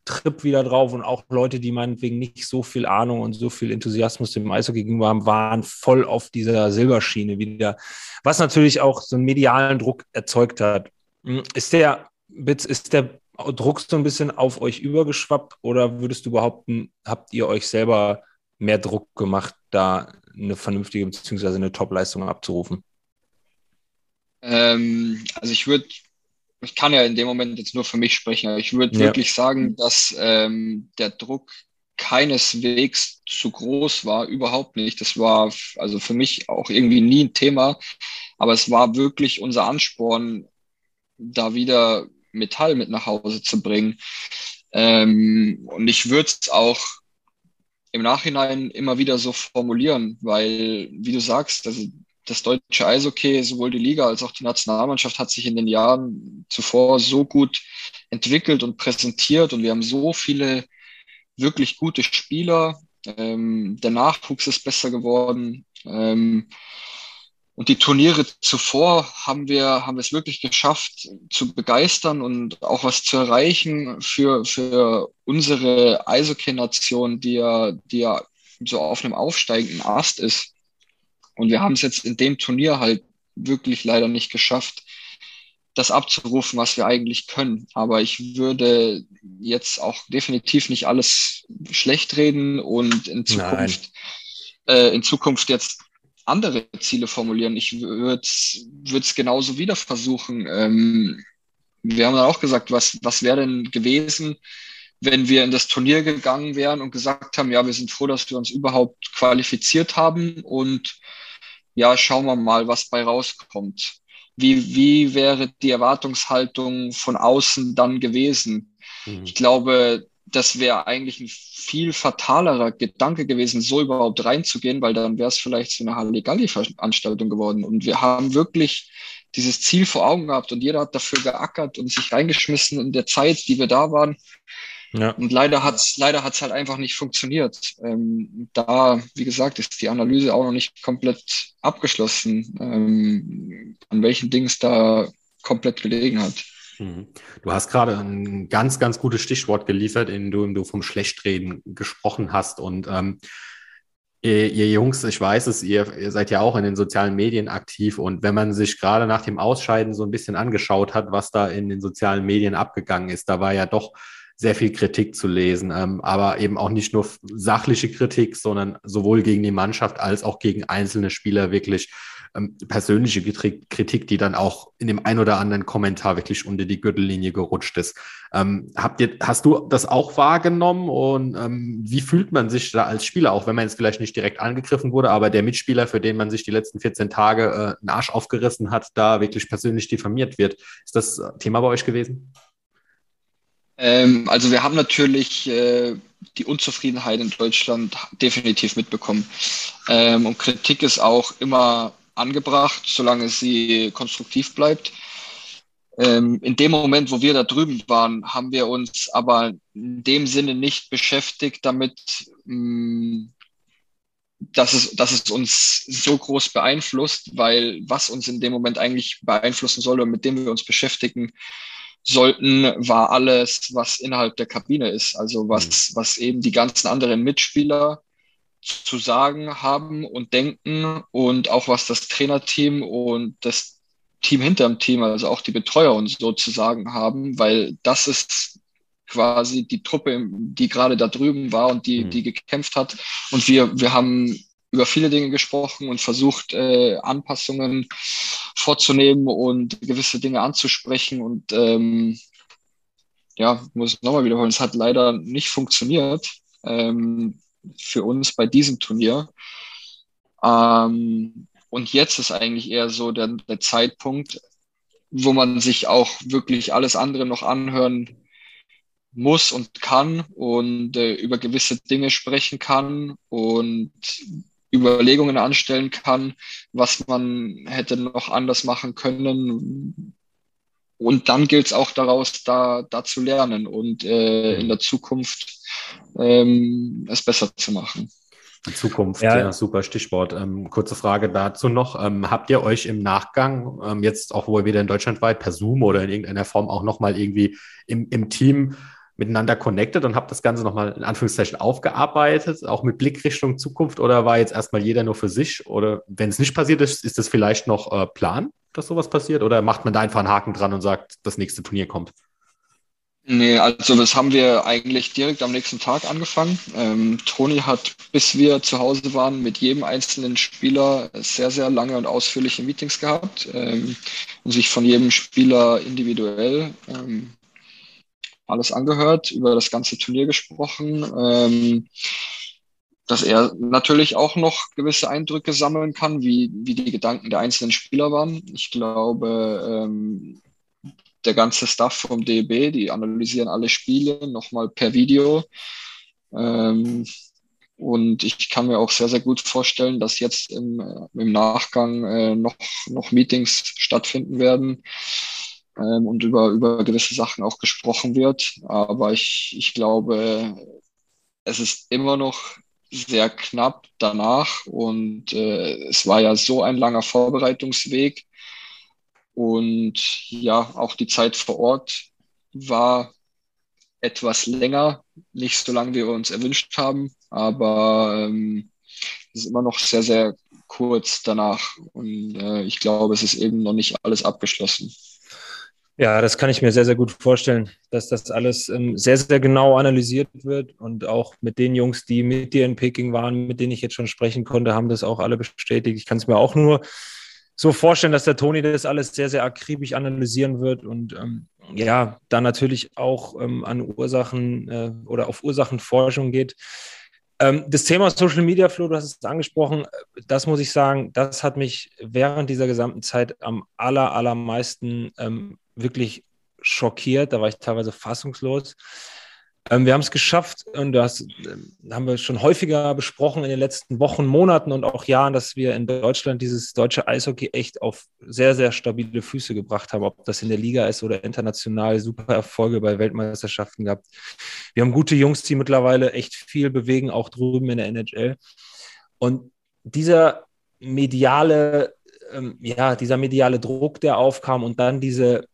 Trip wieder drauf und auch Leute, die meinetwegen nicht so viel Ahnung und so viel Enthusiasmus dem Eishockey gegenüber haben, waren voll auf dieser Silberschiene wieder, was natürlich auch so einen medialen Druck erzeugt hat. Hm, ist der, ist der Druck so ein bisschen auf euch übergeschwappt oder würdest du behaupten, habt ihr euch selber mehr Druck gemacht, da eine vernünftige bzw. eine Top-Leistung abzurufen? Ähm, also ich würde ich kann ja in dem Moment jetzt nur für mich sprechen, aber ich würde ja. wirklich sagen, dass ähm, der Druck keineswegs zu groß war, überhaupt nicht. Das war also für mich auch irgendwie nie ein Thema, aber es war wirklich unser Ansporn, da wieder Metall mit nach Hause zu bringen. Ähm, und ich würde es auch im Nachhinein immer wieder so formulieren, weil, wie du sagst, also das deutsche Eishockey, sowohl die Liga als auch die Nationalmannschaft, hat sich in den Jahren zuvor so gut entwickelt und präsentiert und wir haben so viele wirklich gute Spieler. Ähm, der Nachwuchs ist besser geworden. Ähm, und die Turniere zuvor haben wir, haben wir es wirklich geschafft, zu begeistern und auch was zu erreichen für, für unsere Eishockey-Nation, die ja, die ja so auf einem aufsteigenden Ast ist. Und wir haben es jetzt in dem Turnier halt wirklich leider nicht geschafft, das abzurufen, was wir eigentlich können. Aber ich würde jetzt auch definitiv nicht alles schlecht reden und in Zukunft, äh, in Zukunft jetzt andere Ziele formulieren. Ich würde es genauso wieder versuchen. Ähm, wir haben dann auch gesagt, was, was wäre denn gewesen, wenn wir in das Turnier gegangen wären und gesagt haben, ja, wir sind froh, dass wir uns überhaupt qualifiziert haben und ja, schauen wir mal, was bei rauskommt. Wie, wie wäre die Erwartungshaltung von außen dann gewesen? Mhm. Ich glaube, das wäre eigentlich ein viel fatalerer Gedanke gewesen, so überhaupt reinzugehen, weil dann wäre es vielleicht so eine Halligalli-Veranstaltung geworden. Und wir haben wirklich dieses Ziel vor Augen gehabt und jeder hat dafür geackert und sich reingeschmissen in der Zeit, die wir da waren. Ja. Und leider hat es leider hat's halt einfach nicht funktioniert. Ähm, da, wie gesagt, ist die Analyse auch noch nicht komplett abgeschlossen, ähm, an welchen Dingen es da komplett gelegen hat. Mhm. Du hast gerade ein ganz, ganz gutes Stichwort geliefert, in dem du vom Schlechtreden gesprochen hast. Und ähm, ihr, ihr, Jungs, ich weiß es, ihr, ihr, seid ja auch in den sozialen Medien aktiv. Und wenn man sich gerade nach dem Ausscheiden so ein bisschen angeschaut hat, was da in den sozialen Medien abgegangen ist, da war ja doch sehr viel Kritik zu lesen, ähm, aber eben auch nicht nur sachliche Kritik, sondern sowohl gegen die Mannschaft als auch gegen einzelne Spieler wirklich ähm, persönliche Kritik, die dann auch in dem ein oder anderen Kommentar wirklich unter die Gürtellinie gerutscht ist. Ähm, habt ihr, hast du das auch wahrgenommen und ähm, wie fühlt man sich da als Spieler, auch wenn man jetzt vielleicht nicht direkt angegriffen wurde, aber der Mitspieler, für den man sich die letzten 14 Tage äh, einen Arsch aufgerissen hat, da wirklich persönlich diffamiert wird? Ist das Thema bei euch gewesen? Ähm, also wir haben natürlich äh, die Unzufriedenheit in Deutschland definitiv mitbekommen. Ähm, und Kritik ist auch immer angebracht, solange sie konstruktiv bleibt. Ähm, in dem Moment, wo wir da drüben waren, haben wir uns aber in dem Sinne nicht beschäftigt damit, mm, dass es, dass es uns so groß beeinflusst, weil was uns in dem Moment eigentlich beeinflussen soll und mit dem wir uns beschäftigen, sollten, war alles, was innerhalb der Kabine ist. Also was, mhm. was eben die ganzen anderen Mitspieler zu sagen haben und denken und auch was das Trainerteam und das Team hinterm Team, also auch die Betreuer und so zu sagen haben, weil das ist quasi die Truppe, die gerade da drüben war und die, mhm. die gekämpft hat. Und wir, wir haben über viele Dinge gesprochen und versucht, äh, Anpassungen vorzunehmen und gewisse Dinge anzusprechen. Und ähm, ja, muss ich nochmal wiederholen, es hat leider nicht funktioniert ähm, für uns bei diesem Turnier. Ähm, und jetzt ist eigentlich eher so der, der Zeitpunkt, wo man sich auch wirklich alles andere noch anhören muss und kann und äh, über gewisse Dinge sprechen kann und Überlegungen anstellen kann, was man hätte noch anders machen können. Und dann gilt es auch daraus, da, da zu lernen und äh, in der Zukunft ähm, es besser zu machen. Die Zukunft, ja, ja super Stichwort. Ähm, kurze Frage dazu noch. Ähm, habt ihr euch im Nachgang, ähm, jetzt auch wohl wieder in Deutschland weit, per Zoom oder in irgendeiner Form auch nochmal irgendwie im, im Team miteinander connected und habt das Ganze nochmal in Anführungszeichen aufgearbeitet, auch mit Blick Richtung Zukunft oder war jetzt erstmal jeder nur für sich? Oder wenn es nicht passiert ist, ist das vielleicht noch äh, Plan, dass sowas passiert? Oder macht man da einfach einen Haken dran und sagt, das nächste Turnier kommt? Nee, also das haben wir eigentlich direkt am nächsten Tag angefangen. Ähm, Toni hat, bis wir zu Hause waren, mit jedem einzelnen Spieler sehr, sehr lange und ausführliche Meetings gehabt ähm, und sich von jedem Spieler individuell ähm, alles angehört, über das ganze Turnier gesprochen, ähm, dass er natürlich auch noch gewisse Eindrücke sammeln kann, wie, wie die Gedanken der einzelnen Spieler waren. Ich glaube, ähm, der ganze Staff vom DEB, die analysieren alle Spiele nochmal per Video. Ähm, und ich kann mir auch sehr, sehr gut vorstellen, dass jetzt im, im Nachgang äh, noch, noch Meetings stattfinden werden, ähm, und über, über gewisse Sachen auch gesprochen wird. Aber ich, ich glaube, es ist immer noch sehr knapp danach und äh, es war ja so ein langer Vorbereitungsweg und ja, auch die Zeit vor Ort war etwas länger, nicht so lange, wie wir uns erwünscht haben, aber ähm, es ist immer noch sehr, sehr kurz danach und äh, ich glaube, es ist eben noch nicht alles abgeschlossen. Ja, das kann ich mir sehr, sehr gut vorstellen, dass das alles ähm, sehr, sehr genau analysiert wird und auch mit den Jungs, die mit dir in Peking waren, mit denen ich jetzt schon sprechen konnte, haben das auch alle bestätigt. Ich kann es mir auch nur so vorstellen, dass der Toni das alles sehr, sehr akribisch analysieren wird und ähm, ja, da natürlich auch ähm, an Ursachen äh, oder auf Ursachenforschung geht. Ähm, das Thema Social Media, Flo, du hast es angesprochen, das muss ich sagen, das hat mich während dieser gesamten Zeit am aller, allermeisten ähm, wirklich schockiert. Da war ich teilweise fassungslos. Ähm, wir haben es geschafft und das äh, haben wir schon häufiger besprochen in den letzten Wochen, Monaten und auch Jahren, dass wir in Deutschland dieses deutsche Eishockey echt auf sehr, sehr stabile Füße gebracht haben, ob das in der Liga ist oder international, super Erfolge bei Weltmeisterschaften gehabt. Wir haben gute Jungs, die mittlerweile echt viel bewegen, auch drüben in der NHL. Und dieser mediale, ähm, ja, dieser mediale Druck, der aufkam und dann diese,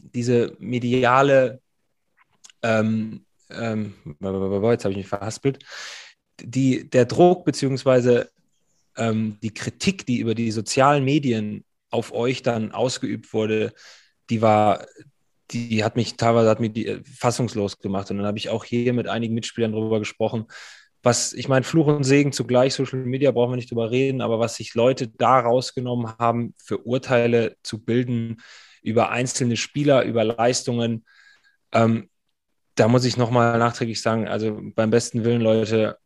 diese mediale ähm, ähm, jetzt habe ich mich verhaspelt, die, der Druck beziehungsweise ähm, die Kritik, die über die sozialen Medien auf euch dann ausgeübt wurde, die war, die hat mich teilweise hat mich die, äh, fassungslos gemacht. Und dann habe ich auch hier mit einigen Mitspielern darüber gesprochen, was, ich meine, Fluch und Segen zugleich, Social Media brauchen wir nicht drüber reden, aber was sich Leute da rausgenommen haben, für Urteile zu bilden über einzelne Spieler, über Leistungen, ähm, da muss ich nochmal nachträglich sagen, also beim besten Willen, Leute,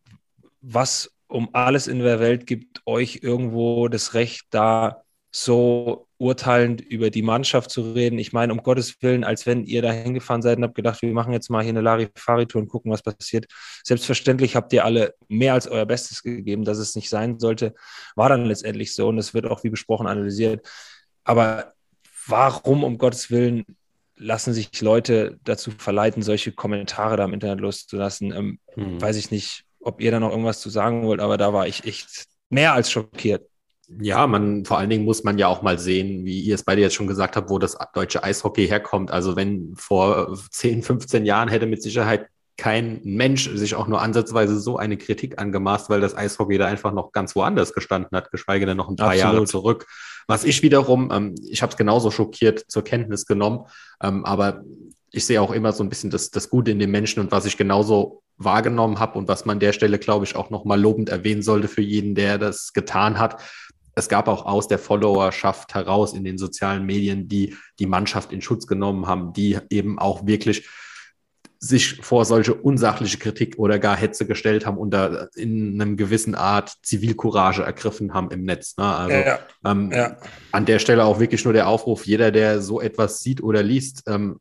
was um alles in der Welt gibt euch irgendwo das Recht, da so urteilend über die Mannschaft zu reden. Ich meine, um Gottes Willen, als wenn ihr da hingefahren seid und habt gedacht, wir machen jetzt mal hier eine Larifari-Tour und gucken, was passiert. Selbstverständlich habt ihr alle mehr als euer Bestes gegeben, dass es nicht sein sollte. War dann letztendlich so und es wird auch wie besprochen analysiert. Aber warum um Gottes Willen lassen sich Leute dazu verleiten, solche Kommentare da im Internet loszulassen. Ähm, hm. Weiß ich nicht, ob ihr da noch irgendwas zu sagen wollt, aber da war ich echt mehr als schockiert. Ja, man, vor allen Dingen muss man ja auch mal sehen, wie ihr es beide jetzt schon gesagt habt, wo das deutsche Eishockey herkommt. Also wenn vor 10, 15 Jahren hätte mit Sicherheit kein Mensch sich auch nur ansatzweise so eine Kritik angemaßt, weil das Eishockey da einfach noch ganz woanders gestanden hat, geschweige denn noch ein paar Absolut. Jahre zurück. Was ich wiederum, ähm, ich habe es genauso schockiert zur Kenntnis genommen, ähm, aber ich sehe auch immer so ein bisschen das, das Gute in den Menschen und was ich genauso wahrgenommen habe und was man an der Stelle, glaube ich, auch nochmal lobend erwähnen sollte für jeden, der das getan hat. Es gab auch aus der Followerschaft heraus in den sozialen Medien, die die Mannschaft in Schutz genommen haben, die eben auch wirklich sich vor solche unsachliche Kritik oder gar Hetze gestellt haben und da in einem gewissen Art Zivilcourage ergriffen haben im Netz. Ne? Also ja, ähm, ja. an der Stelle auch wirklich nur der Aufruf, jeder, der so etwas sieht oder liest, ähm,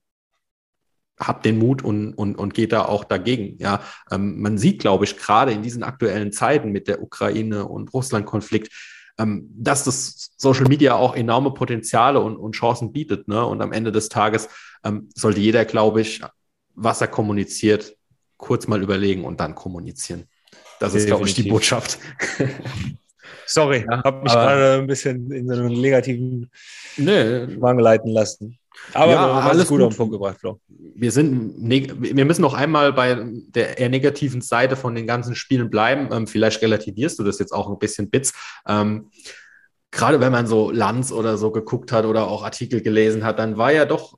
habt den Mut und, und, und geht da auch dagegen. Ja, ähm, man sieht, glaube ich, gerade in diesen aktuellen Zeiten mit der Ukraine- und Russland-Konflikt, ähm, dass das Social Media auch enorme Potenziale und, und Chancen bietet. Ne? Und am Ende des Tages ähm, sollte jeder, glaube ich, was er kommuniziert, kurz mal überlegen und dann kommunizieren. Das ist, glaube ich, die Botschaft. Sorry, ja, habe mich gerade ein bisschen in so einen negativen nee. Wang leiten lassen. Aber ja, alles gut auf den Punkt gebracht, Flo. Wir, sind, wir müssen noch einmal bei der eher negativen Seite von den ganzen Spielen bleiben. Ähm, vielleicht relativierst du das jetzt auch ein bisschen, Bits. Ähm, gerade wenn man so Lanz oder so geguckt hat oder auch Artikel gelesen hat, dann war ja doch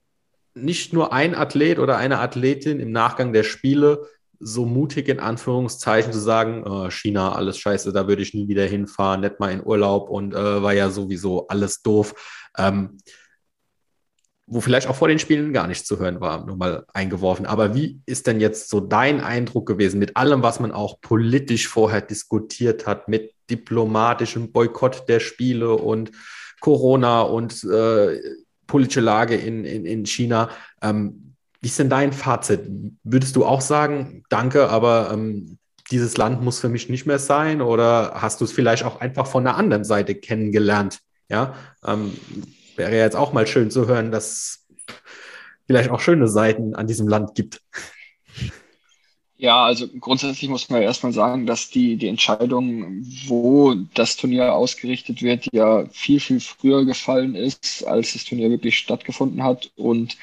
nicht nur ein Athlet oder eine Athletin im Nachgang der Spiele so mutig in Anführungszeichen zu sagen, äh, China, alles scheiße, da würde ich nie wieder hinfahren, nicht mal in Urlaub und äh, war ja sowieso alles doof. Ähm, wo vielleicht auch vor den Spielen gar nicht zu hören war, nur mal eingeworfen. Aber wie ist denn jetzt so dein Eindruck gewesen mit allem, was man auch politisch vorher diskutiert hat, mit diplomatischem Boykott der Spiele und Corona und äh, politische Lage in, in, in China. Ähm, wie ist denn dein Fazit? Würdest du auch sagen, danke, aber ähm, dieses Land muss für mich nicht mehr sein? Oder hast du es vielleicht auch einfach von der anderen Seite kennengelernt? Ja, ähm, wäre ja jetzt auch mal schön zu hören, dass vielleicht auch schöne Seiten an diesem Land gibt. Ja, also grundsätzlich muss man erstmal sagen, dass die, die Entscheidung, wo das Turnier ausgerichtet wird, ja viel, viel früher gefallen ist, als das Turnier wirklich stattgefunden hat und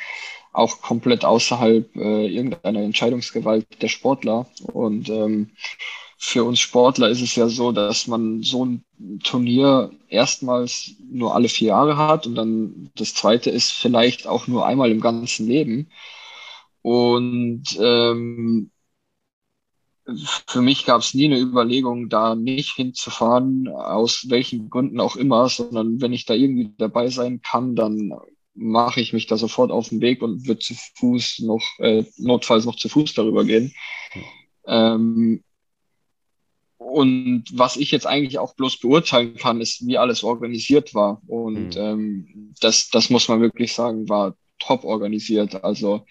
auch komplett außerhalb äh, irgendeiner Entscheidungsgewalt der Sportler. Und ähm, für uns Sportler ist es ja so, dass man so ein Turnier erstmals nur alle vier Jahre hat und dann das zweite ist vielleicht auch nur einmal im ganzen Leben. Und ähm, für mich gab es nie eine Überlegung, da nicht hinzufahren, aus welchen Gründen auch immer, sondern wenn ich da irgendwie dabei sein kann, dann mache ich mich da sofort auf den Weg und wird zu Fuß noch, äh, notfalls noch zu Fuß darüber gehen. Ähm, und was ich jetzt eigentlich auch bloß beurteilen kann, ist, wie alles organisiert war. Und mhm. ähm, das, das muss man wirklich sagen, war top organisiert. Also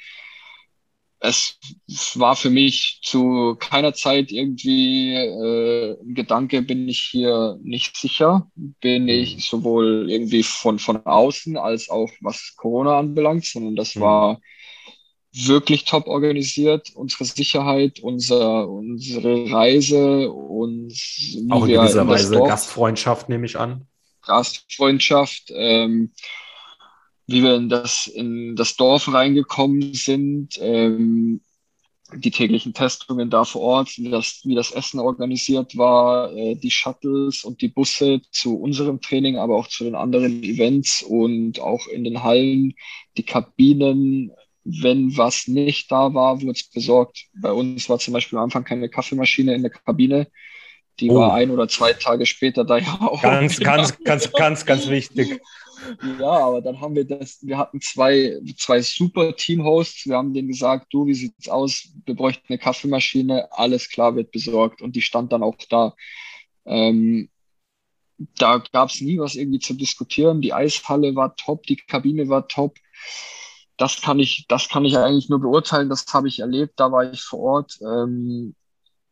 es war für mich zu keiner Zeit irgendwie äh, ein Gedanke, bin ich hier nicht sicher, bin mhm. ich sowohl irgendwie von, von außen als auch was Corona anbelangt, sondern das mhm. war wirklich top organisiert, unsere Sicherheit, unser, unsere Reise und auch in gewisser Weise Gastfreundschaft nehme ich an. Gastfreundschaft, ähm, wie wir in das, in das Dorf reingekommen sind, ähm, die täglichen Testungen da vor Ort, wie das, wie das Essen organisiert war, äh, die Shuttles und die Busse zu unserem Training, aber auch zu den anderen Events und auch in den Hallen, die Kabinen, wenn was nicht da war, wurde es besorgt. Bei uns war zum Beispiel am Anfang keine Kaffeemaschine in der Kabine. Die oh. war ein oder zwei Tage später da ja auch. Ganz, ganz, ganz, ganz, ganz wichtig. Ja, aber dann haben wir das, wir hatten zwei, zwei super Team-Hosts. Wir haben denen gesagt, du, wie sieht's aus? Wir bräuchten eine Kaffeemaschine. Alles klar, wird besorgt. Und die stand dann auch da. Ähm, da gab es nie was irgendwie zu diskutieren. Die Eishalle war top, die Kabine war top das kann ich, das kann ich eigentlich nur beurteilen. Das habe ich erlebt. Da war ich vor Ort. Ähm,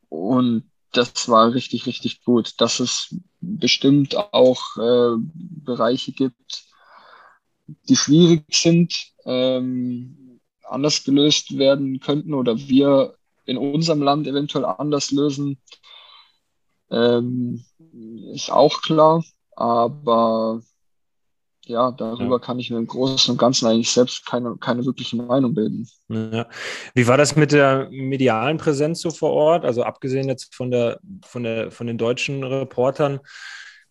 und das war richtig, richtig gut. Dass es bestimmt auch äh, Bereiche gibt, die schwierig sind, ähm, anders gelöst werden könnten oder wir in unserem Land eventuell anders lösen, ähm, ist auch klar. Aber ja, darüber ja. kann ich mir im Großen und Ganzen eigentlich selbst keine, keine wirkliche Meinung bilden. Ja. Wie war das mit der medialen Präsenz so vor Ort? Also abgesehen jetzt von der, von der, von den deutschen Reportern,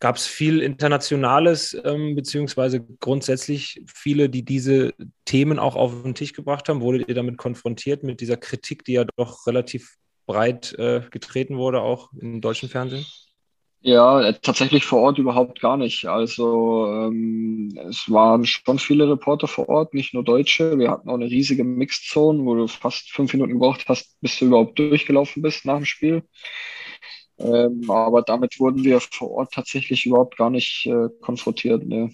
gab es viel Internationales, ähm, beziehungsweise grundsätzlich viele, die diese Themen auch auf den Tisch gebracht haben? Wurdet ihr damit konfrontiert mit dieser Kritik, die ja doch relativ breit äh, getreten wurde, auch im deutschen Fernsehen? Ja, äh, tatsächlich vor Ort überhaupt gar nicht. Also ähm, es waren schon viele Reporter vor Ort, nicht nur Deutsche. Wir hatten auch eine riesige Mixzone, wo du fast fünf Minuten gebraucht hast, bis du überhaupt durchgelaufen bist nach dem Spiel. Ähm, aber damit wurden wir vor Ort tatsächlich überhaupt gar nicht äh, konfrontiert. Ne.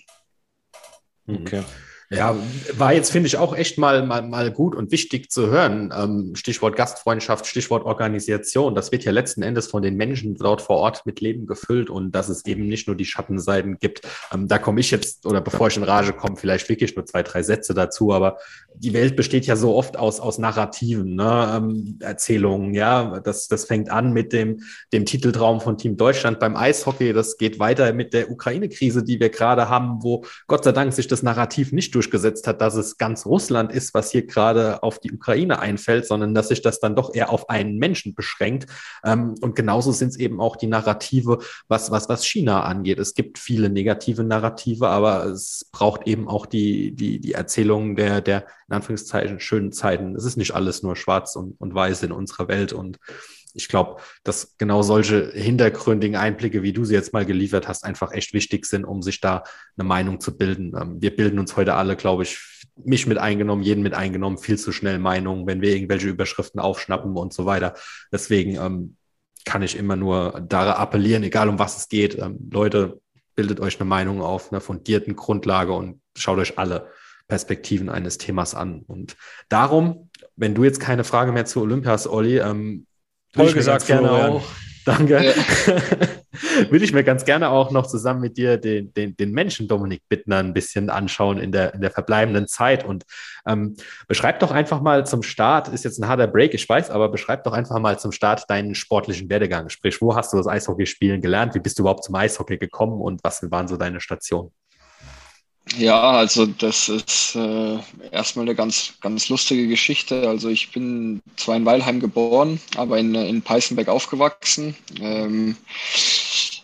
Okay. Ja, war jetzt, finde ich, auch echt mal, mal, mal gut und wichtig zu hören. Ähm, Stichwort Gastfreundschaft, Stichwort Organisation. Das wird ja letzten Endes von den Menschen dort vor Ort mit Leben gefüllt und dass es eben nicht nur die Schattenseiten gibt. Ähm, da komme ich jetzt, oder bevor ich in Rage komme, vielleicht wirklich nur zwei, drei Sätze dazu. Aber die Welt besteht ja so oft aus, aus Narrativen, ne? ähm, Erzählungen. Ja, das, das fängt an mit dem, dem Titeltraum von Team Deutschland beim Eishockey. Das geht weiter mit der Ukraine-Krise, die wir gerade haben, wo Gott sei Dank sich das Narrativ nicht durchgesetzt hat, dass es ganz Russland ist, was hier gerade auf die Ukraine einfällt, sondern dass sich das dann doch eher auf einen Menschen beschränkt. Ähm, und genauso sind es eben auch die Narrative, was, was, was China angeht. Es gibt viele negative Narrative, aber es braucht eben auch die, die, die Erzählungen der, der, in Anführungszeichen, schönen Zeiten. Es ist nicht alles nur schwarz und, und weiß in unserer Welt und ich glaube, dass genau solche hintergründigen Einblicke, wie du sie jetzt mal geliefert hast, einfach echt wichtig sind, um sich da eine Meinung zu bilden. Ähm, wir bilden uns heute alle, glaube ich, mich mit eingenommen, jeden mit eingenommen, viel zu schnell Meinungen, wenn wir irgendwelche Überschriften aufschnappen und so weiter. Deswegen ähm, kann ich immer nur da appellieren, egal um was es geht. Ähm, Leute, bildet euch eine Meinung auf einer fundierten Grundlage und schaut euch alle Perspektiven eines Themas an. Und darum, wenn du jetzt keine Frage mehr zu Olympia hast, Olli, ähm, Toll gesagt, gerne auch. Danke. Ja. Würde ich mir ganz gerne auch noch zusammen mit dir den, den, den Menschen Dominik Bittner ein bisschen anschauen in der, in der verbleibenden Zeit. Und ähm, beschreib doch einfach mal zum Start, ist jetzt ein harter Break, ich weiß, aber beschreib doch einfach mal zum Start deinen sportlichen Werdegang. Sprich, wo hast du das Eishockey spielen gelernt? Wie bist du überhaupt zum Eishockey gekommen und was waren so deine Stationen? Ja, also das ist äh, erstmal eine ganz, ganz lustige Geschichte. Also ich bin zwar in Weilheim geboren, aber in, in Peißenberg aufgewachsen. Ähm,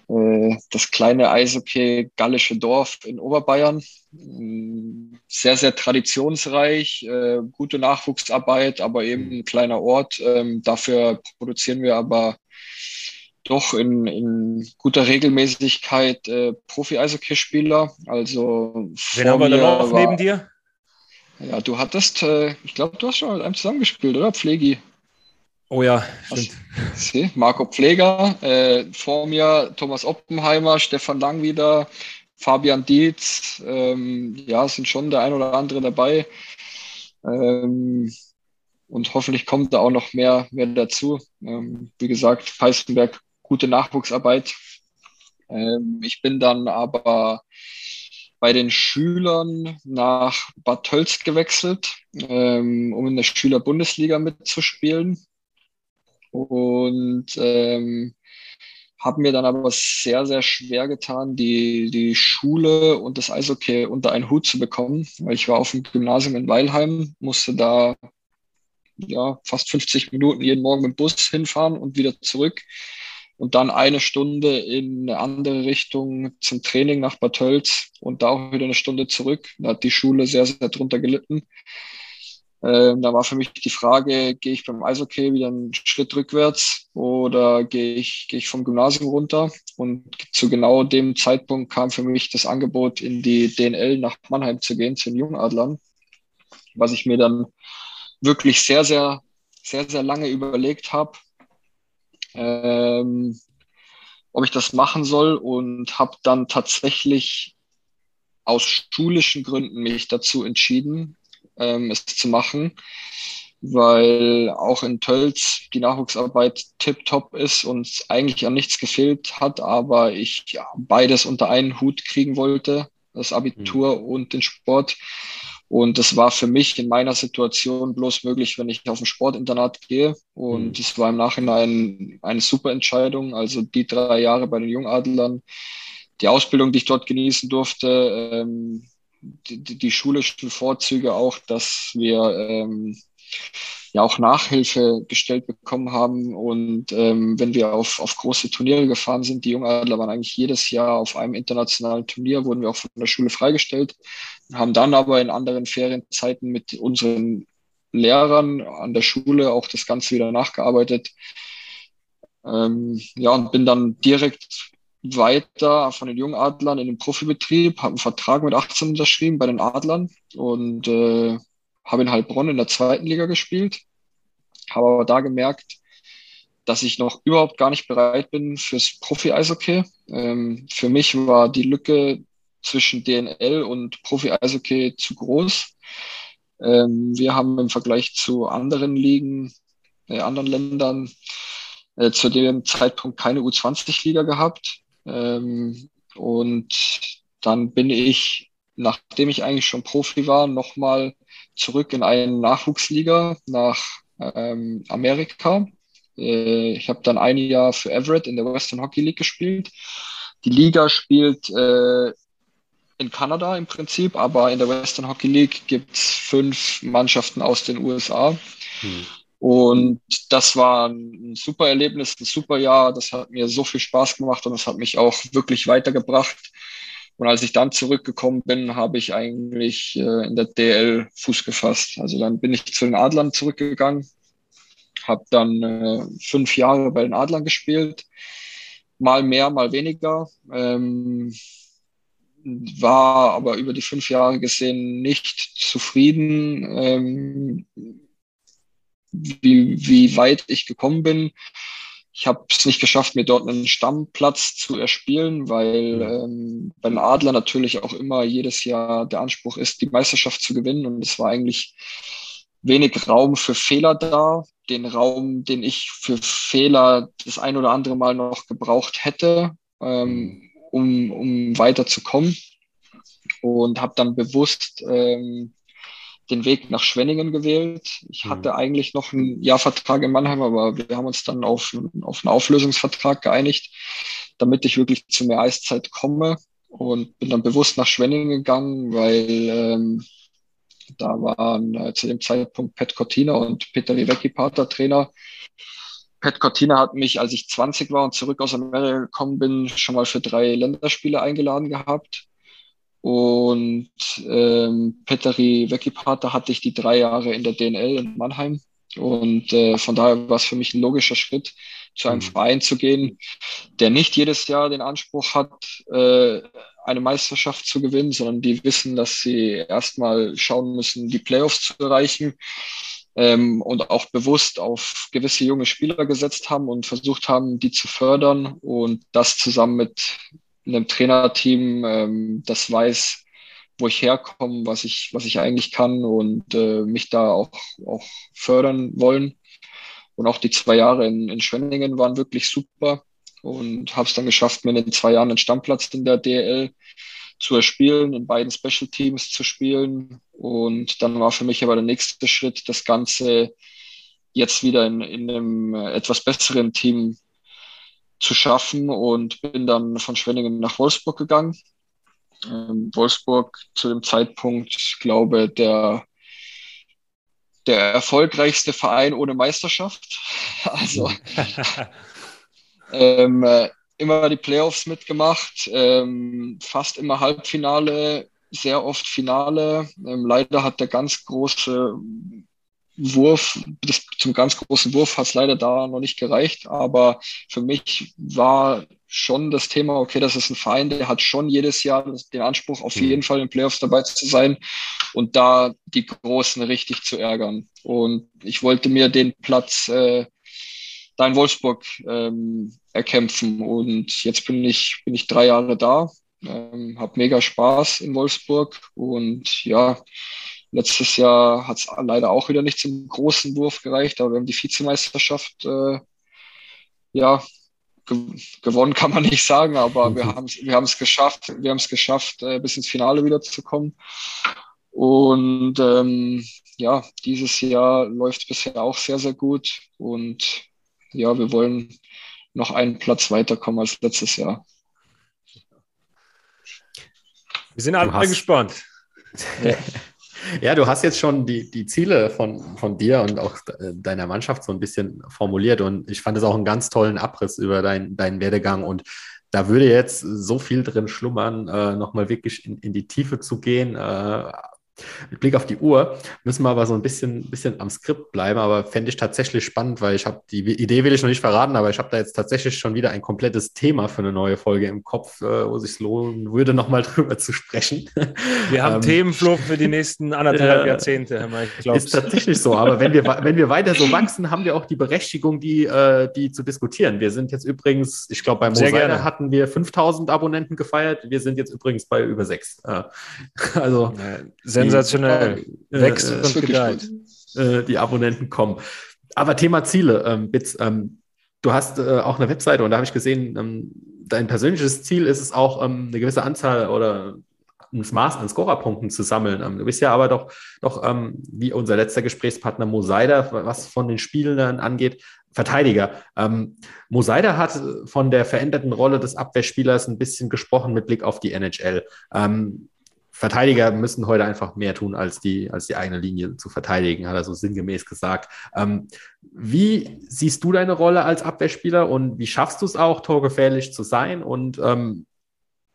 äh, das kleine Eishockey gallische Dorf in Oberbayern. Sehr, sehr traditionsreich, äh, gute Nachwuchsarbeit, aber eben ein kleiner Ort. Ähm, dafür produzieren wir aber doch in, in guter Regelmäßigkeit äh, Profi-Eishockeyspieler. Also Wen haben wir da noch war, neben dir? Ja, du hattest, äh, ich glaube, du hast schon mit einem zusammengespielt, oder? Pflegi. Oh ja, stimmt. Marco Pfleger, äh, vor mir Thomas Oppenheimer, Stefan Lang wieder, Fabian Dietz, ähm, ja, sind schon der ein oder andere dabei. Ähm, und hoffentlich kommt da auch noch mehr, mehr dazu. Ähm, wie gesagt, Peißenberg, gute Nachwuchsarbeit. Ähm, ich bin dann aber bei den Schülern nach Bad Tölz gewechselt, ähm, um in der Schülerbundesliga mitzuspielen. Und ähm, habe mir dann aber sehr, sehr schwer getan, die, die Schule und das Eishockey unter einen Hut zu bekommen, weil ich war auf dem Gymnasium in Weilheim, musste da ja, fast 50 Minuten jeden Morgen mit dem Bus hinfahren und wieder zurück und dann eine Stunde in eine andere Richtung zum Training nach Bad Tölz und da auch wieder eine Stunde zurück. Da hat die Schule sehr, sehr drunter gelitten. Ähm, da war für mich die Frage, gehe ich beim Eishockey wieder einen Schritt rückwärts oder gehe ich, gehe ich vom Gymnasium runter? Und zu genau dem Zeitpunkt kam für mich das Angebot, in die DNL nach Mannheim zu gehen, zu den Jungadlern, was ich mir dann wirklich sehr, sehr, sehr, sehr lange überlegt habe, ähm, ob ich das machen soll und habe dann tatsächlich aus schulischen Gründen mich dazu entschieden, ähm, es zu machen, weil auch in Tölz die Nachwuchsarbeit tiptop ist und eigentlich an nichts gefehlt hat, aber ich ja, beides unter einen Hut kriegen wollte, das Abitur mhm. und den Sport. Und das war für mich in meiner Situation bloß möglich, wenn ich auf ein Sportinternat gehe. Und es mhm. war im Nachhinein eine super Entscheidung. Also die drei Jahre bei den Jungadlern, die Ausbildung, die ich dort genießen durfte, ähm, die, die schulischen Vorzüge auch, dass wir ähm, ja auch Nachhilfe gestellt bekommen haben. Und ähm, wenn wir auf, auf große Turniere gefahren sind, die Jungadler waren eigentlich jedes Jahr auf einem internationalen Turnier, wurden wir auch von der Schule freigestellt, haben dann aber in anderen Ferienzeiten mit unseren Lehrern an der Schule auch das Ganze wieder nachgearbeitet. Ähm, ja, und bin dann direkt weiter von den jungen Adlern in den Profibetrieb, habe einen Vertrag mit 18 unterschrieben bei den Adlern und äh, habe in Heilbronn in der zweiten Liga gespielt, habe aber da gemerkt, dass ich noch überhaupt gar nicht bereit bin fürs Profi-Eishockey. Ähm, für mich war die Lücke zwischen DNL und Profi-Eishockey zu groß. Ähm, wir haben im Vergleich zu anderen Ligen, äh, anderen Ländern, äh, zu dem Zeitpunkt keine U20-Liga gehabt. Ähm, und dann bin ich, nachdem ich eigentlich schon Profi war, nochmal zurück in eine Nachwuchsliga nach ähm, Amerika. Äh, ich habe dann ein Jahr für Everett in der Western Hockey League gespielt. Die Liga spielt äh, in Kanada im Prinzip, aber in der Western Hockey League gibt es fünf Mannschaften aus den USA. Hm. Und das war ein super Erlebnis, ein super Jahr. Das hat mir so viel Spaß gemacht und das hat mich auch wirklich weitergebracht. Und als ich dann zurückgekommen bin, habe ich eigentlich äh, in der DL Fuß gefasst. Also dann bin ich zu den Adlern zurückgegangen, habe dann äh, fünf Jahre bei den Adlern gespielt, mal mehr, mal weniger. Ähm, war aber über die fünf Jahre gesehen nicht zufrieden. Ähm, wie, wie weit ich gekommen bin. Ich habe es nicht geschafft, mir dort einen Stammplatz zu erspielen, weil ähm, beim Adler natürlich auch immer jedes Jahr der Anspruch ist, die Meisterschaft zu gewinnen. Und es war eigentlich wenig Raum für Fehler da. Den Raum, den ich für Fehler das ein oder andere Mal noch gebraucht hätte, ähm, um, um weiterzukommen. Und habe dann bewusst ähm, den Weg nach Schwenningen gewählt. Ich mhm. hatte eigentlich noch einen Jahrvertrag in Mannheim, aber wir haben uns dann auf, auf einen Auflösungsvertrag geeinigt, damit ich wirklich zu mehr Eiszeit komme und bin dann bewusst nach Schwenningen gegangen, weil ähm, da waren äh, zu dem Zeitpunkt Pat Cortina und Peter Rivecki-Pater Trainer. Pat Cortina hat mich, als ich 20 war und zurück aus Amerika gekommen bin, schon mal für drei Länderspiele eingeladen gehabt. Und ähm, Petteri Weckipater hatte ich die drei Jahre in der DNL in Mannheim. Und äh, von daher war es für mich ein logischer Schritt, zu einem mhm. Verein zu gehen, der nicht jedes Jahr den Anspruch hat, äh, eine Meisterschaft zu gewinnen, sondern die wissen, dass sie erstmal schauen müssen, die Playoffs zu erreichen. ähm, und auch bewusst auf gewisse junge Spieler gesetzt haben und versucht haben, die zu fördern und das zusammen mit einem Trainerteam, ähm, das weiß, wo ich herkomme, was ich, was ich eigentlich kann und äh, mich da auch, auch fördern wollen. Und auch die zwei Jahre in, in Schwenningen waren wirklich super und habe es dann geschafft, mir in den zwei Jahren einen Stammplatz in der DL zu erspielen, in beiden Special Teams zu spielen. Und dann war für mich aber der nächste Schritt, das Ganze jetzt wieder in, in einem etwas besseren Team zu schaffen und bin dann von Schwenningen nach Wolfsburg gegangen. Ähm, Wolfsburg zu dem Zeitpunkt, glaube der der erfolgreichste Verein ohne Meisterschaft. Also ähm, äh, immer die Playoffs mitgemacht, ähm, fast immer Halbfinale, sehr oft Finale. Ähm, leider hat der ganz große Wurf, das, zum ganz großen Wurf hat es leider da noch nicht gereicht, aber für mich war schon das Thema, okay, das ist ein Verein, der hat schon jedes Jahr den Anspruch, auf jeden mhm. Fall in Playoffs dabei zu sein und da die Großen richtig zu ärgern. Und ich wollte mir den Platz äh, da in Wolfsburg ähm, erkämpfen. Und jetzt bin ich, bin ich drei Jahre da, ähm, habe mega Spaß in Wolfsburg und ja, Letztes Jahr hat es leider auch wieder nicht zum großen Wurf gereicht, aber wir haben die Vizemeisterschaft äh, ja, ge gewonnen, kann man nicht sagen, aber mhm. wir haben es wir geschafft, wir haben es geschafft, äh, bis ins Finale wieder zu kommen. Und ähm, ja, dieses Jahr läuft bisher auch sehr, sehr gut. Und ja, wir wollen noch einen Platz weiterkommen als letztes Jahr. Wir sind alle gespannt. Ja, du hast jetzt schon die, die Ziele von, von dir und auch deiner Mannschaft so ein bisschen formuliert und ich fand es auch einen ganz tollen Abriss über dein, deinen Werdegang und da würde jetzt so viel drin schlummern, äh, nochmal wirklich in, in die Tiefe zu gehen, äh, mit Blick auf die Uhr müssen wir aber so ein bisschen, bisschen am Skript bleiben, aber fände ich tatsächlich spannend, weil ich habe die Idee will ich noch nicht verraten, aber ich habe da jetzt tatsächlich schon wieder ein komplettes Thema für eine neue Folge im Kopf, äh, wo sich lohnen würde, nochmal drüber zu sprechen. Wir haben ähm, Themenflucht für die nächsten anderthalb äh, Jahrzehnte. Ich ist tatsächlich so, aber wenn wir, wenn wir weiter so wachsen, haben wir auch die Berechtigung, die, äh, die zu diskutieren. Wir sind jetzt übrigens, ich glaube, bei Mosaida hatten wir 5000 Abonnenten gefeiert. Wir sind jetzt übrigens bei über sechs. also, ja, Sensationell. Äh, Wächst äh, und gedeiht. Äh, die Abonnenten kommen. Aber Thema Ziele, ähm, Bits. Ähm, du hast äh, auch eine Webseite und da habe ich gesehen, ähm, dein persönliches Ziel ist es auch, ähm, eine gewisse Anzahl oder ein Maß an Scorerpunkten zu sammeln. Ähm, du bist ja aber doch, doch ähm, wie unser letzter Gesprächspartner Mosaida, was von den Spielern angeht, Verteidiger. Ähm, Mosaida hat von der veränderten Rolle des Abwehrspielers ein bisschen gesprochen mit Blick auf die NHL. Ähm, Verteidiger müssen heute einfach mehr tun, als die, als die eigene Linie zu verteidigen, hat er so sinngemäß gesagt. Ähm, wie siehst du deine Rolle als Abwehrspieler und wie schaffst du es auch, torgefährlich zu sein? Und ähm,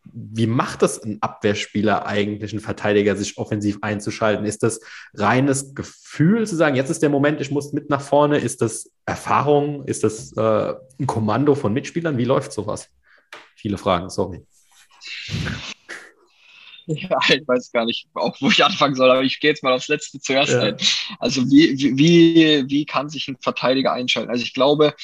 wie macht das ein Abwehrspieler eigentlich, ein Verteidiger, sich offensiv einzuschalten? Ist das reines Gefühl zu sagen, jetzt ist der Moment, ich muss mit nach vorne? Ist das Erfahrung? Ist das äh, ein Kommando von Mitspielern? Wie läuft sowas? Viele Fragen, sorry. Ja, ich weiß gar nicht, auch wo ich anfangen soll, aber ich gehe jetzt mal aufs Letzte zuerst ja. ein. Also wie, wie, wie kann sich ein Verteidiger einschalten? Also ich glaube,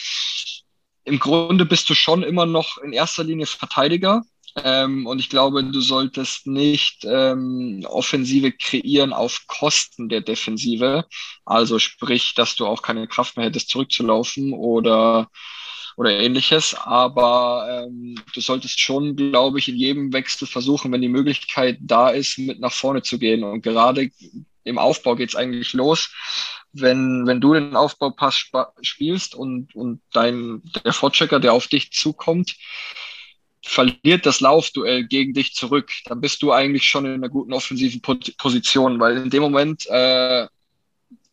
im Grunde bist du schon immer noch in erster Linie Verteidiger. Ähm, und ich glaube, du solltest nicht ähm, Offensive kreieren auf Kosten der Defensive. Also sprich, dass du auch keine Kraft mehr hättest, zurückzulaufen oder oder ähnliches. Aber ähm, du solltest schon, glaube ich, in jedem Wechsel versuchen, wenn die Möglichkeit da ist, mit nach vorne zu gehen. Und gerade im Aufbau geht es eigentlich los. Wenn, wenn du den Aufbaupass spielst und, und dein, der Vorchecker, der auf dich zukommt, verliert das Laufduell gegen dich zurück, dann bist du eigentlich schon in einer guten offensiven Position, weil in dem Moment äh,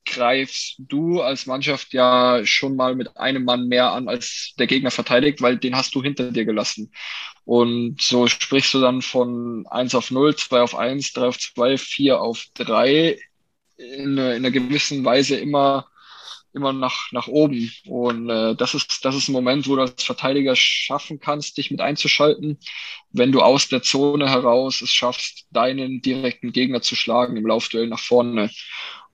greifst du als Mannschaft ja schon mal mit einem Mann mehr an, als der Gegner verteidigt, weil den hast du hinter dir gelassen. Und so sprichst du dann von 1 auf 0, 2 auf 1, 3 auf 2, 4 auf 3 in, in einer gewissen Weise immer immer nach, nach oben. Und äh, das, ist, das ist ein Moment, wo du als Verteidiger schaffen kannst, dich mit einzuschalten, wenn du aus der Zone heraus es schaffst, deinen direkten Gegner zu schlagen im Laufduell nach vorne.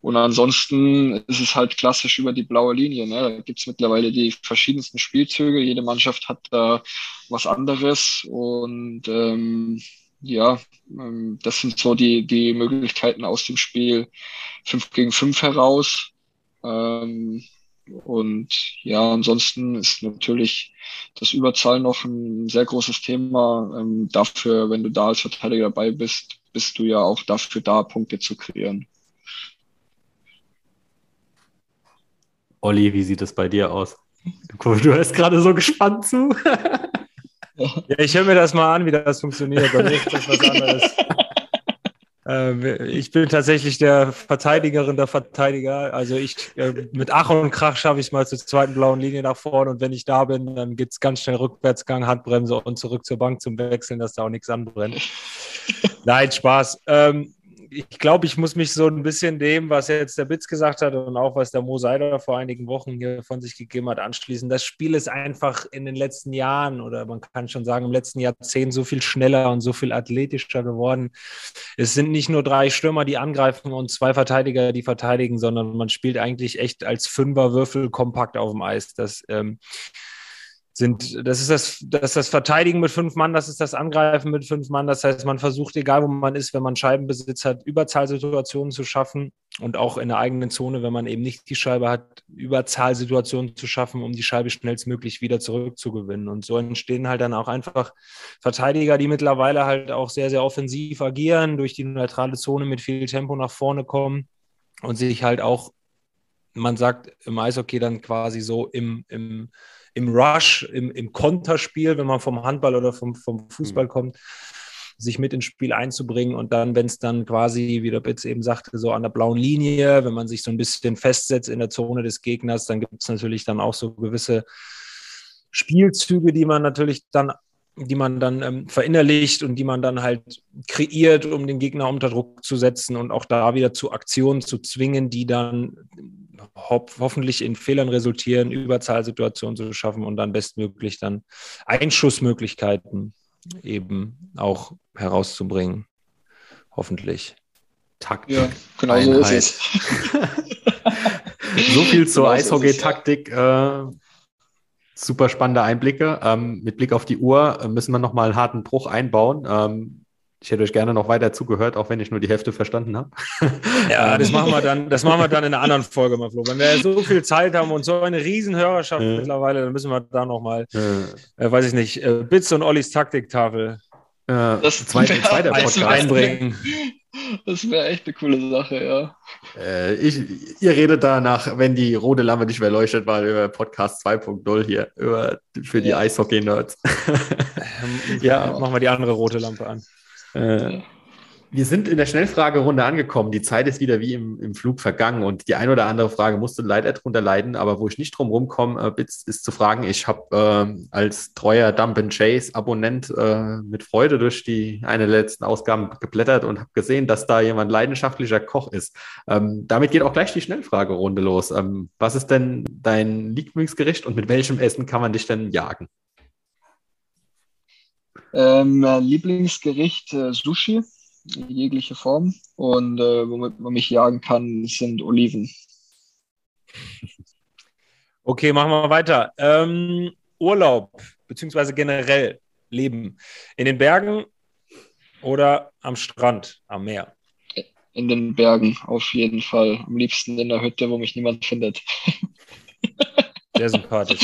Und ansonsten ist es halt klassisch über die blaue Linie. Ne? Da gibt es mittlerweile die verschiedensten Spielzüge. Jede Mannschaft hat da was anderes. Und ähm, ja, ähm, das sind so die, die Möglichkeiten aus dem Spiel 5 gegen 5 heraus. Ähm, und ja, ansonsten ist natürlich das Überzahl noch ein sehr großes Thema. Ähm, dafür, wenn du da als Verteidiger dabei bist, bist du ja auch dafür da, Punkte zu kreieren. Olli, wie sieht es bei dir aus? Du hörst gerade so gespannt zu. ja, ich höre mir das mal an, wie das funktioniert. Bei mir ist das was anderes. Ähm, ich bin tatsächlich der Verteidigerin der Verteidiger. Also ich äh, mit Ach und Krach schaffe ich es mal zur zweiten blauen Linie nach vorne und wenn ich da bin, dann geht es ganz schnell Rückwärtsgang, Handbremse und zurück zur Bank zum Wechseln, dass da auch nichts anbrennt. Nein, Spaß. Ähm, ich glaube, ich muss mich so ein bisschen dem, was jetzt der Bitz gesagt hat und auch was der Mo Seider vor einigen Wochen hier von sich gegeben hat, anschließen. Das Spiel ist einfach in den letzten Jahren oder man kann schon sagen im letzten Jahrzehnt so viel schneller und so viel athletischer geworden. Es sind nicht nur drei Stürmer, die angreifen und zwei Verteidiger, die verteidigen, sondern man spielt eigentlich echt als Fünferwürfel kompakt auf dem Eis. Das ähm, sind, das ist das, das ist das Verteidigen mit fünf Mann, das ist das Angreifen mit fünf Mann. Das heißt, man versucht, egal wo man ist, wenn man Scheibenbesitz hat, Überzahlsituationen zu schaffen und auch in der eigenen Zone, wenn man eben nicht die Scheibe hat, Überzahlsituationen zu schaffen, um die Scheibe schnellstmöglich wieder zurückzugewinnen. Und so entstehen halt dann auch einfach Verteidiger, die mittlerweile halt auch sehr, sehr offensiv agieren, durch die neutrale Zone mit viel Tempo nach vorne kommen und sich halt auch, man sagt im Eishockey dann quasi so im, im im Rush, im, im Konterspiel, wenn man vom Handball oder vom, vom Fußball mhm. kommt, sich mit ins Spiel einzubringen und dann, wenn es dann quasi, wie der Bitz eben sagte, so an der blauen Linie, wenn man sich so ein bisschen festsetzt in der Zone des Gegners, dann gibt es natürlich dann auch so gewisse Spielzüge, die man natürlich dann die man dann ähm, verinnerlicht und die man dann halt kreiert, um den Gegner unter Druck zu setzen und auch da wieder zu Aktionen zu zwingen, die dann ho hoffentlich in Fehlern resultieren, Überzahlsituationen zu schaffen und dann bestmöglich dann Einschussmöglichkeiten eben auch herauszubringen. Hoffentlich. Taktik. Ja, genau Einheit. so ist es. so viel zur genau Eishockey-Taktik. Äh, super spannende Einblicke. Ähm, mit Blick auf die Uhr äh, müssen wir nochmal einen harten Bruch einbauen. Ähm, ich hätte euch gerne noch weiter zugehört, auch wenn ich nur die Hälfte verstanden habe. Ja, das machen wir dann, das machen wir dann in einer anderen Folge mal, Flo. Wenn wir so viel Zeit haben und so eine riesen Hörerschaft ja. mittlerweile, dann müssen wir da nochmal, ja. äh, weiß ich nicht, äh, Bits und Ollis Taktiktafel äh, das zweite, zweiter Podcast einbringen. Das wäre echt eine coole Sache, ja. Äh, ich, ihr redet danach, wenn die rote Lampe nicht mehr leuchtet, mal über Podcast 2.0 hier, über, für die ja. Eishockey-Nerds. ja, machen wir die andere rote Lampe an. Äh, wir sind in der Schnellfragerunde angekommen. Die Zeit ist wieder wie im, im Flug vergangen und die eine oder andere Frage musste leider drunter leiden, aber wo ich nicht drum rumkomme, äh, ist, ist zu fragen. Ich habe äh, als treuer Dump and Chase Abonnent äh, mit Freude durch die eine der letzten Ausgaben geblättert und habe gesehen, dass da jemand leidenschaftlicher Koch ist. Ähm, damit geht auch gleich die Schnellfragerunde los. Ähm, was ist denn dein Lieblingsgericht und mit welchem Essen kann man dich denn jagen? Ähm, Lieblingsgericht äh, Sushi, jegliche Form. Und äh, womit man mich jagen kann, sind Oliven. Okay, machen wir weiter. Ähm, Urlaub, beziehungsweise generell Leben. In den Bergen oder am Strand, am Meer? In den Bergen, auf jeden Fall. Am liebsten in der Hütte, wo mich niemand findet. Sehr sympathisch.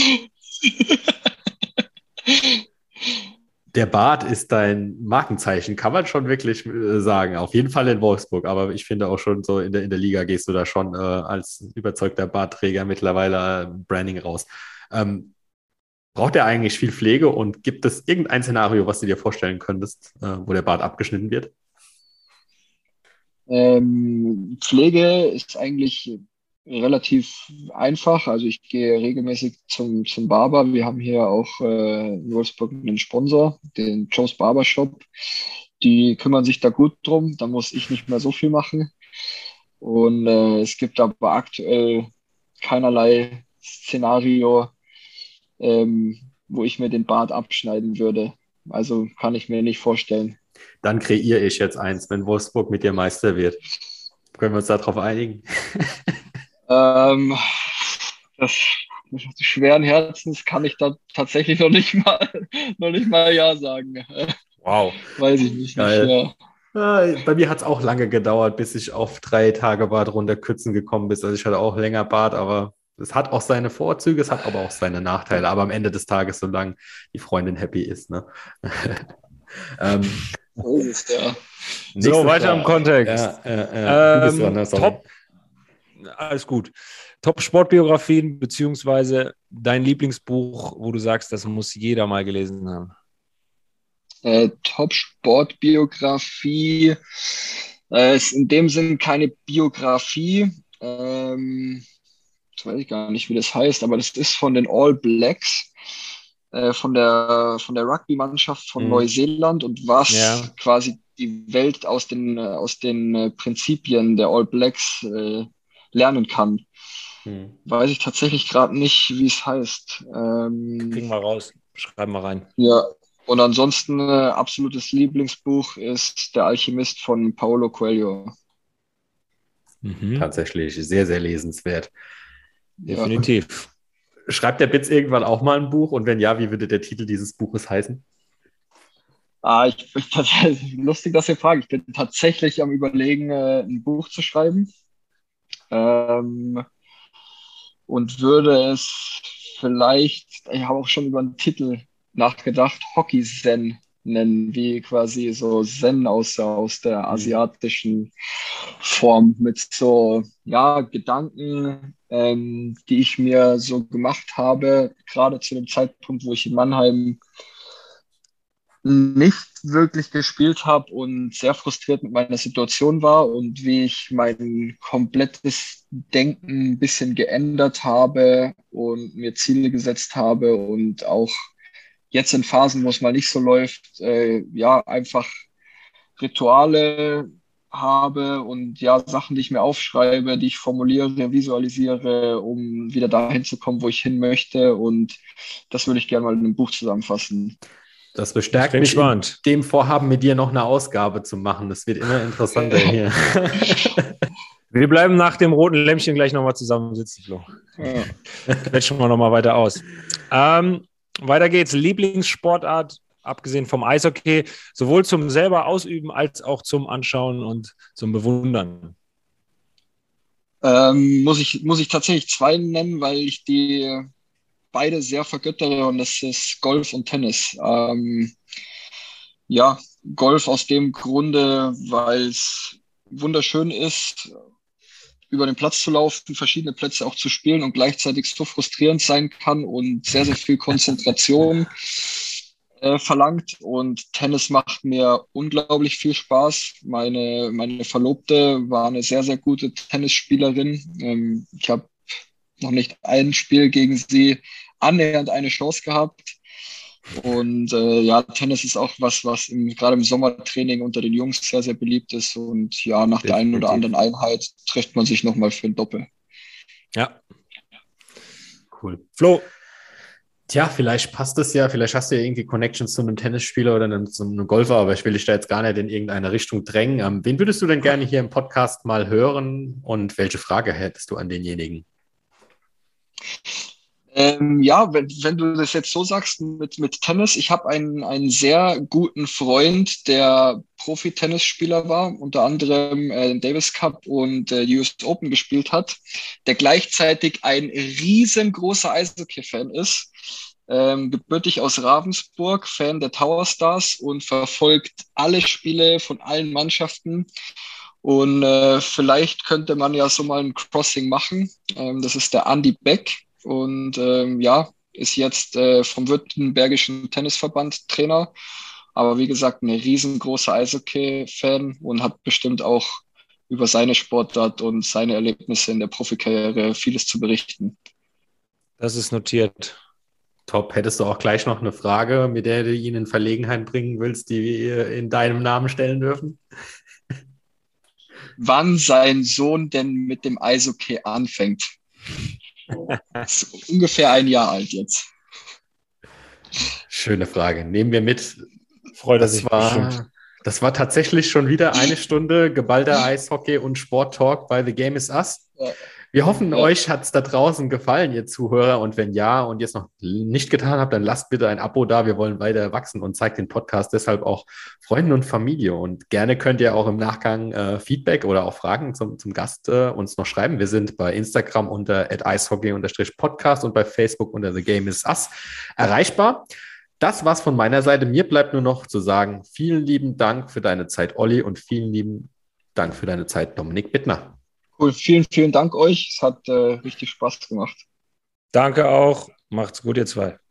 der Bart ist dein Markenzeichen, kann man schon wirklich äh, sagen. Auf jeden Fall in Wolfsburg, aber ich finde auch schon so in der, in der Liga gehst du da schon äh, als überzeugter Bartträger mittlerweile äh, Branding raus. Ähm, braucht er eigentlich viel Pflege und gibt es irgendein Szenario, was du dir vorstellen könntest, äh, wo der Bart abgeschnitten wird? Ähm, Pflege ist eigentlich relativ einfach. Also ich gehe regelmäßig zum, zum Barber. Wir haben hier auch äh, in Wolfsburg einen Sponsor, den Joe's Barber Shop. Die kümmern sich da gut drum. Da muss ich nicht mehr so viel machen. Und äh, es gibt aber aktuell keinerlei Szenario, ähm, wo ich mir den Bart abschneiden würde. Also kann ich mir nicht vorstellen. Dann kreiere ich jetzt eins, wenn Wolfsburg mit dir Meister wird. Können wir uns darauf einigen? Ähm, das, schweren Herzens kann ich da tatsächlich noch nicht mal, noch nicht mal Ja sagen. Wow. Weiß ich nicht. Geil. Ja. Bei mir hat es auch lange gedauert, bis ich auf drei Tage Bart runterkürzen gekommen bin. Also ich hatte auch länger Bart, aber es hat auch seine Vorzüge, es hat aber auch seine Nachteile. Aber am Ende des Tages, solange die Freundin happy ist. Ne? ähm, oh, ja. So, weiter Frage. im Kontext. Ja, ja, ähm, dran, top, alles gut. Top-Sportbiografien, beziehungsweise dein Lieblingsbuch, wo du sagst, das muss jeder mal gelesen haben äh, Top-Sport-Biografie. Äh, ist in dem Sinn keine Biografie. Ähm, jetzt weiß ich gar nicht, wie das heißt, aber das ist von den All Blacks, äh, von der, von der Rugby-Mannschaft von mhm. Neuseeland und was ja. quasi die Welt aus den, aus den äh, Prinzipien der All Blacks äh, lernen kann. Hm. Weiß ich tatsächlich gerade nicht, wie es heißt. Ähm, Kriegen wir raus. Schreiben wir rein. Ja, und ansonsten äh, absolutes Lieblingsbuch ist Der Alchemist von Paulo Coelho. Mhm. Tatsächlich sehr, sehr lesenswert. Definitiv. Schreibt der Bitz irgendwann auch mal ein Buch? Und wenn ja, wie würde der Titel dieses Buches heißen? Ah, ich bin tatsächlich lustig, dass ihr fragt. Ich bin tatsächlich am Überlegen, äh, ein Buch zu schreiben. Ähm, und würde es vielleicht, ich habe auch schon über einen Titel nachgedacht, Hockey-Zen nennen, wie quasi so Zen aus, aus der mhm. asiatischen Form mit so, ja, Gedanken, ähm, die ich mir so gemacht habe, gerade zu dem Zeitpunkt, wo ich in Mannheim nicht wirklich gespielt habe und sehr frustriert mit meiner Situation war und wie ich mein komplettes Denken ein bisschen geändert habe und mir Ziele gesetzt habe und auch jetzt in Phasen, wo es mal nicht so läuft, äh, ja, einfach Rituale habe und ja, Sachen, die ich mir aufschreibe, die ich formuliere, visualisiere, um wieder dahin zu kommen, wo ich hin möchte. Und das würde ich gerne mal in einem Buch zusammenfassen. Das bestärkt mich spannend. in dem Vorhaben, mit dir noch eine Ausgabe zu machen. Das wird immer interessanter hier. Wir bleiben nach dem roten Lämpchen gleich nochmal zusammensitzen, Flo. Ja. Quetschen wir nochmal weiter aus. Ähm, weiter geht's. Lieblingssportart, abgesehen vom Eishockey, sowohl zum selber ausüben als auch zum Anschauen und zum Bewundern. Ähm, muss, ich, muss ich tatsächlich zwei nennen, weil ich die beide sehr vergöttere und das ist Golf und Tennis. Ähm, ja, Golf aus dem Grunde, weil es wunderschön ist, über den Platz zu laufen, verschiedene Plätze auch zu spielen und gleichzeitig so frustrierend sein kann und sehr, sehr viel Konzentration äh, verlangt. Und Tennis macht mir unglaublich viel Spaß. Meine, meine Verlobte war eine sehr, sehr gute Tennisspielerin. Ähm, ich habe noch nicht ein Spiel gegen sie annähernd eine Chance gehabt. Und äh, ja, Tennis ist auch was, was im, gerade im Sommertraining unter den Jungs sehr, sehr beliebt ist. Und ja, nach Definitiv. der einen oder anderen Einheit trifft man sich nochmal für ein Doppel. Ja. Cool. Flo. Tja, vielleicht passt es ja, vielleicht hast du ja irgendwie Connections zu einem Tennisspieler oder einem, zu einem Golfer, aber ich will dich da jetzt gar nicht in irgendeine Richtung drängen. Ähm, wen würdest du denn gerne hier im Podcast mal hören und welche Frage hättest du an denjenigen? Ähm, ja, wenn, wenn du das jetzt so sagst mit, mit Tennis, ich habe einen, einen sehr guten Freund, der Profi-Tennisspieler war, unter anderem äh, Davis Cup und äh, US Open gespielt hat, der gleichzeitig ein riesengroßer Eishockey-Fan ist, ähm, gebürtig aus Ravensburg, Fan der Tower Stars und verfolgt alle Spiele von allen Mannschaften. Und äh, vielleicht könnte man ja so mal ein Crossing machen. Ähm, das ist der Andy Beck und ähm, ja, ist jetzt äh, vom Württembergischen Tennisverband Trainer. Aber wie gesagt, ein riesengroßer Eishockey-Fan und hat bestimmt auch über seine Sportart und seine Erlebnisse in der Profikarriere vieles zu berichten. Das ist notiert. Top. Hättest du auch gleich noch eine Frage, mit der du ihn in Verlegenheit bringen willst, die wir in deinem Namen stellen dürfen? Wann sein Sohn denn mit dem Eishockey anfängt? ist ungefähr ein Jahr alt jetzt. Schöne Frage. Nehmen wir mit. Freut das sich war, bestimmt. Das war tatsächlich schon wieder eine Stunde geballter Eishockey und Sporttalk bei The Game is Us. Ja. Wir hoffen, ja. euch hat es da draußen gefallen, ihr Zuhörer. Und wenn ja und ihr es noch nicht getan habt, dann lasst bitte ein Abo da. Wir wollen weiter wachsen und zeigt den Podcast deshalb auch Freunden und Familie. Und gerne könnt ihr auch im Nachgang äh, Feedback oder auch Fragen zum, zum Gast äh, uns noch schreiben. Wir sind bei Instagram unter icehockey-podcast und bei Facebook unter The Game is Us erreichbar. Das war's von meiner Seite. Mir bleibt nur noch zu sagen, vielen lieben Dank für deine Zeit, Olli, und vielen lieben Dank für deine Zeit, Dominik Bittner. Cool, vielen, vielen Dank euch. Es hat äh, richtig Spaß gemacht. Danke auch. Macht's gut, ihr zwei.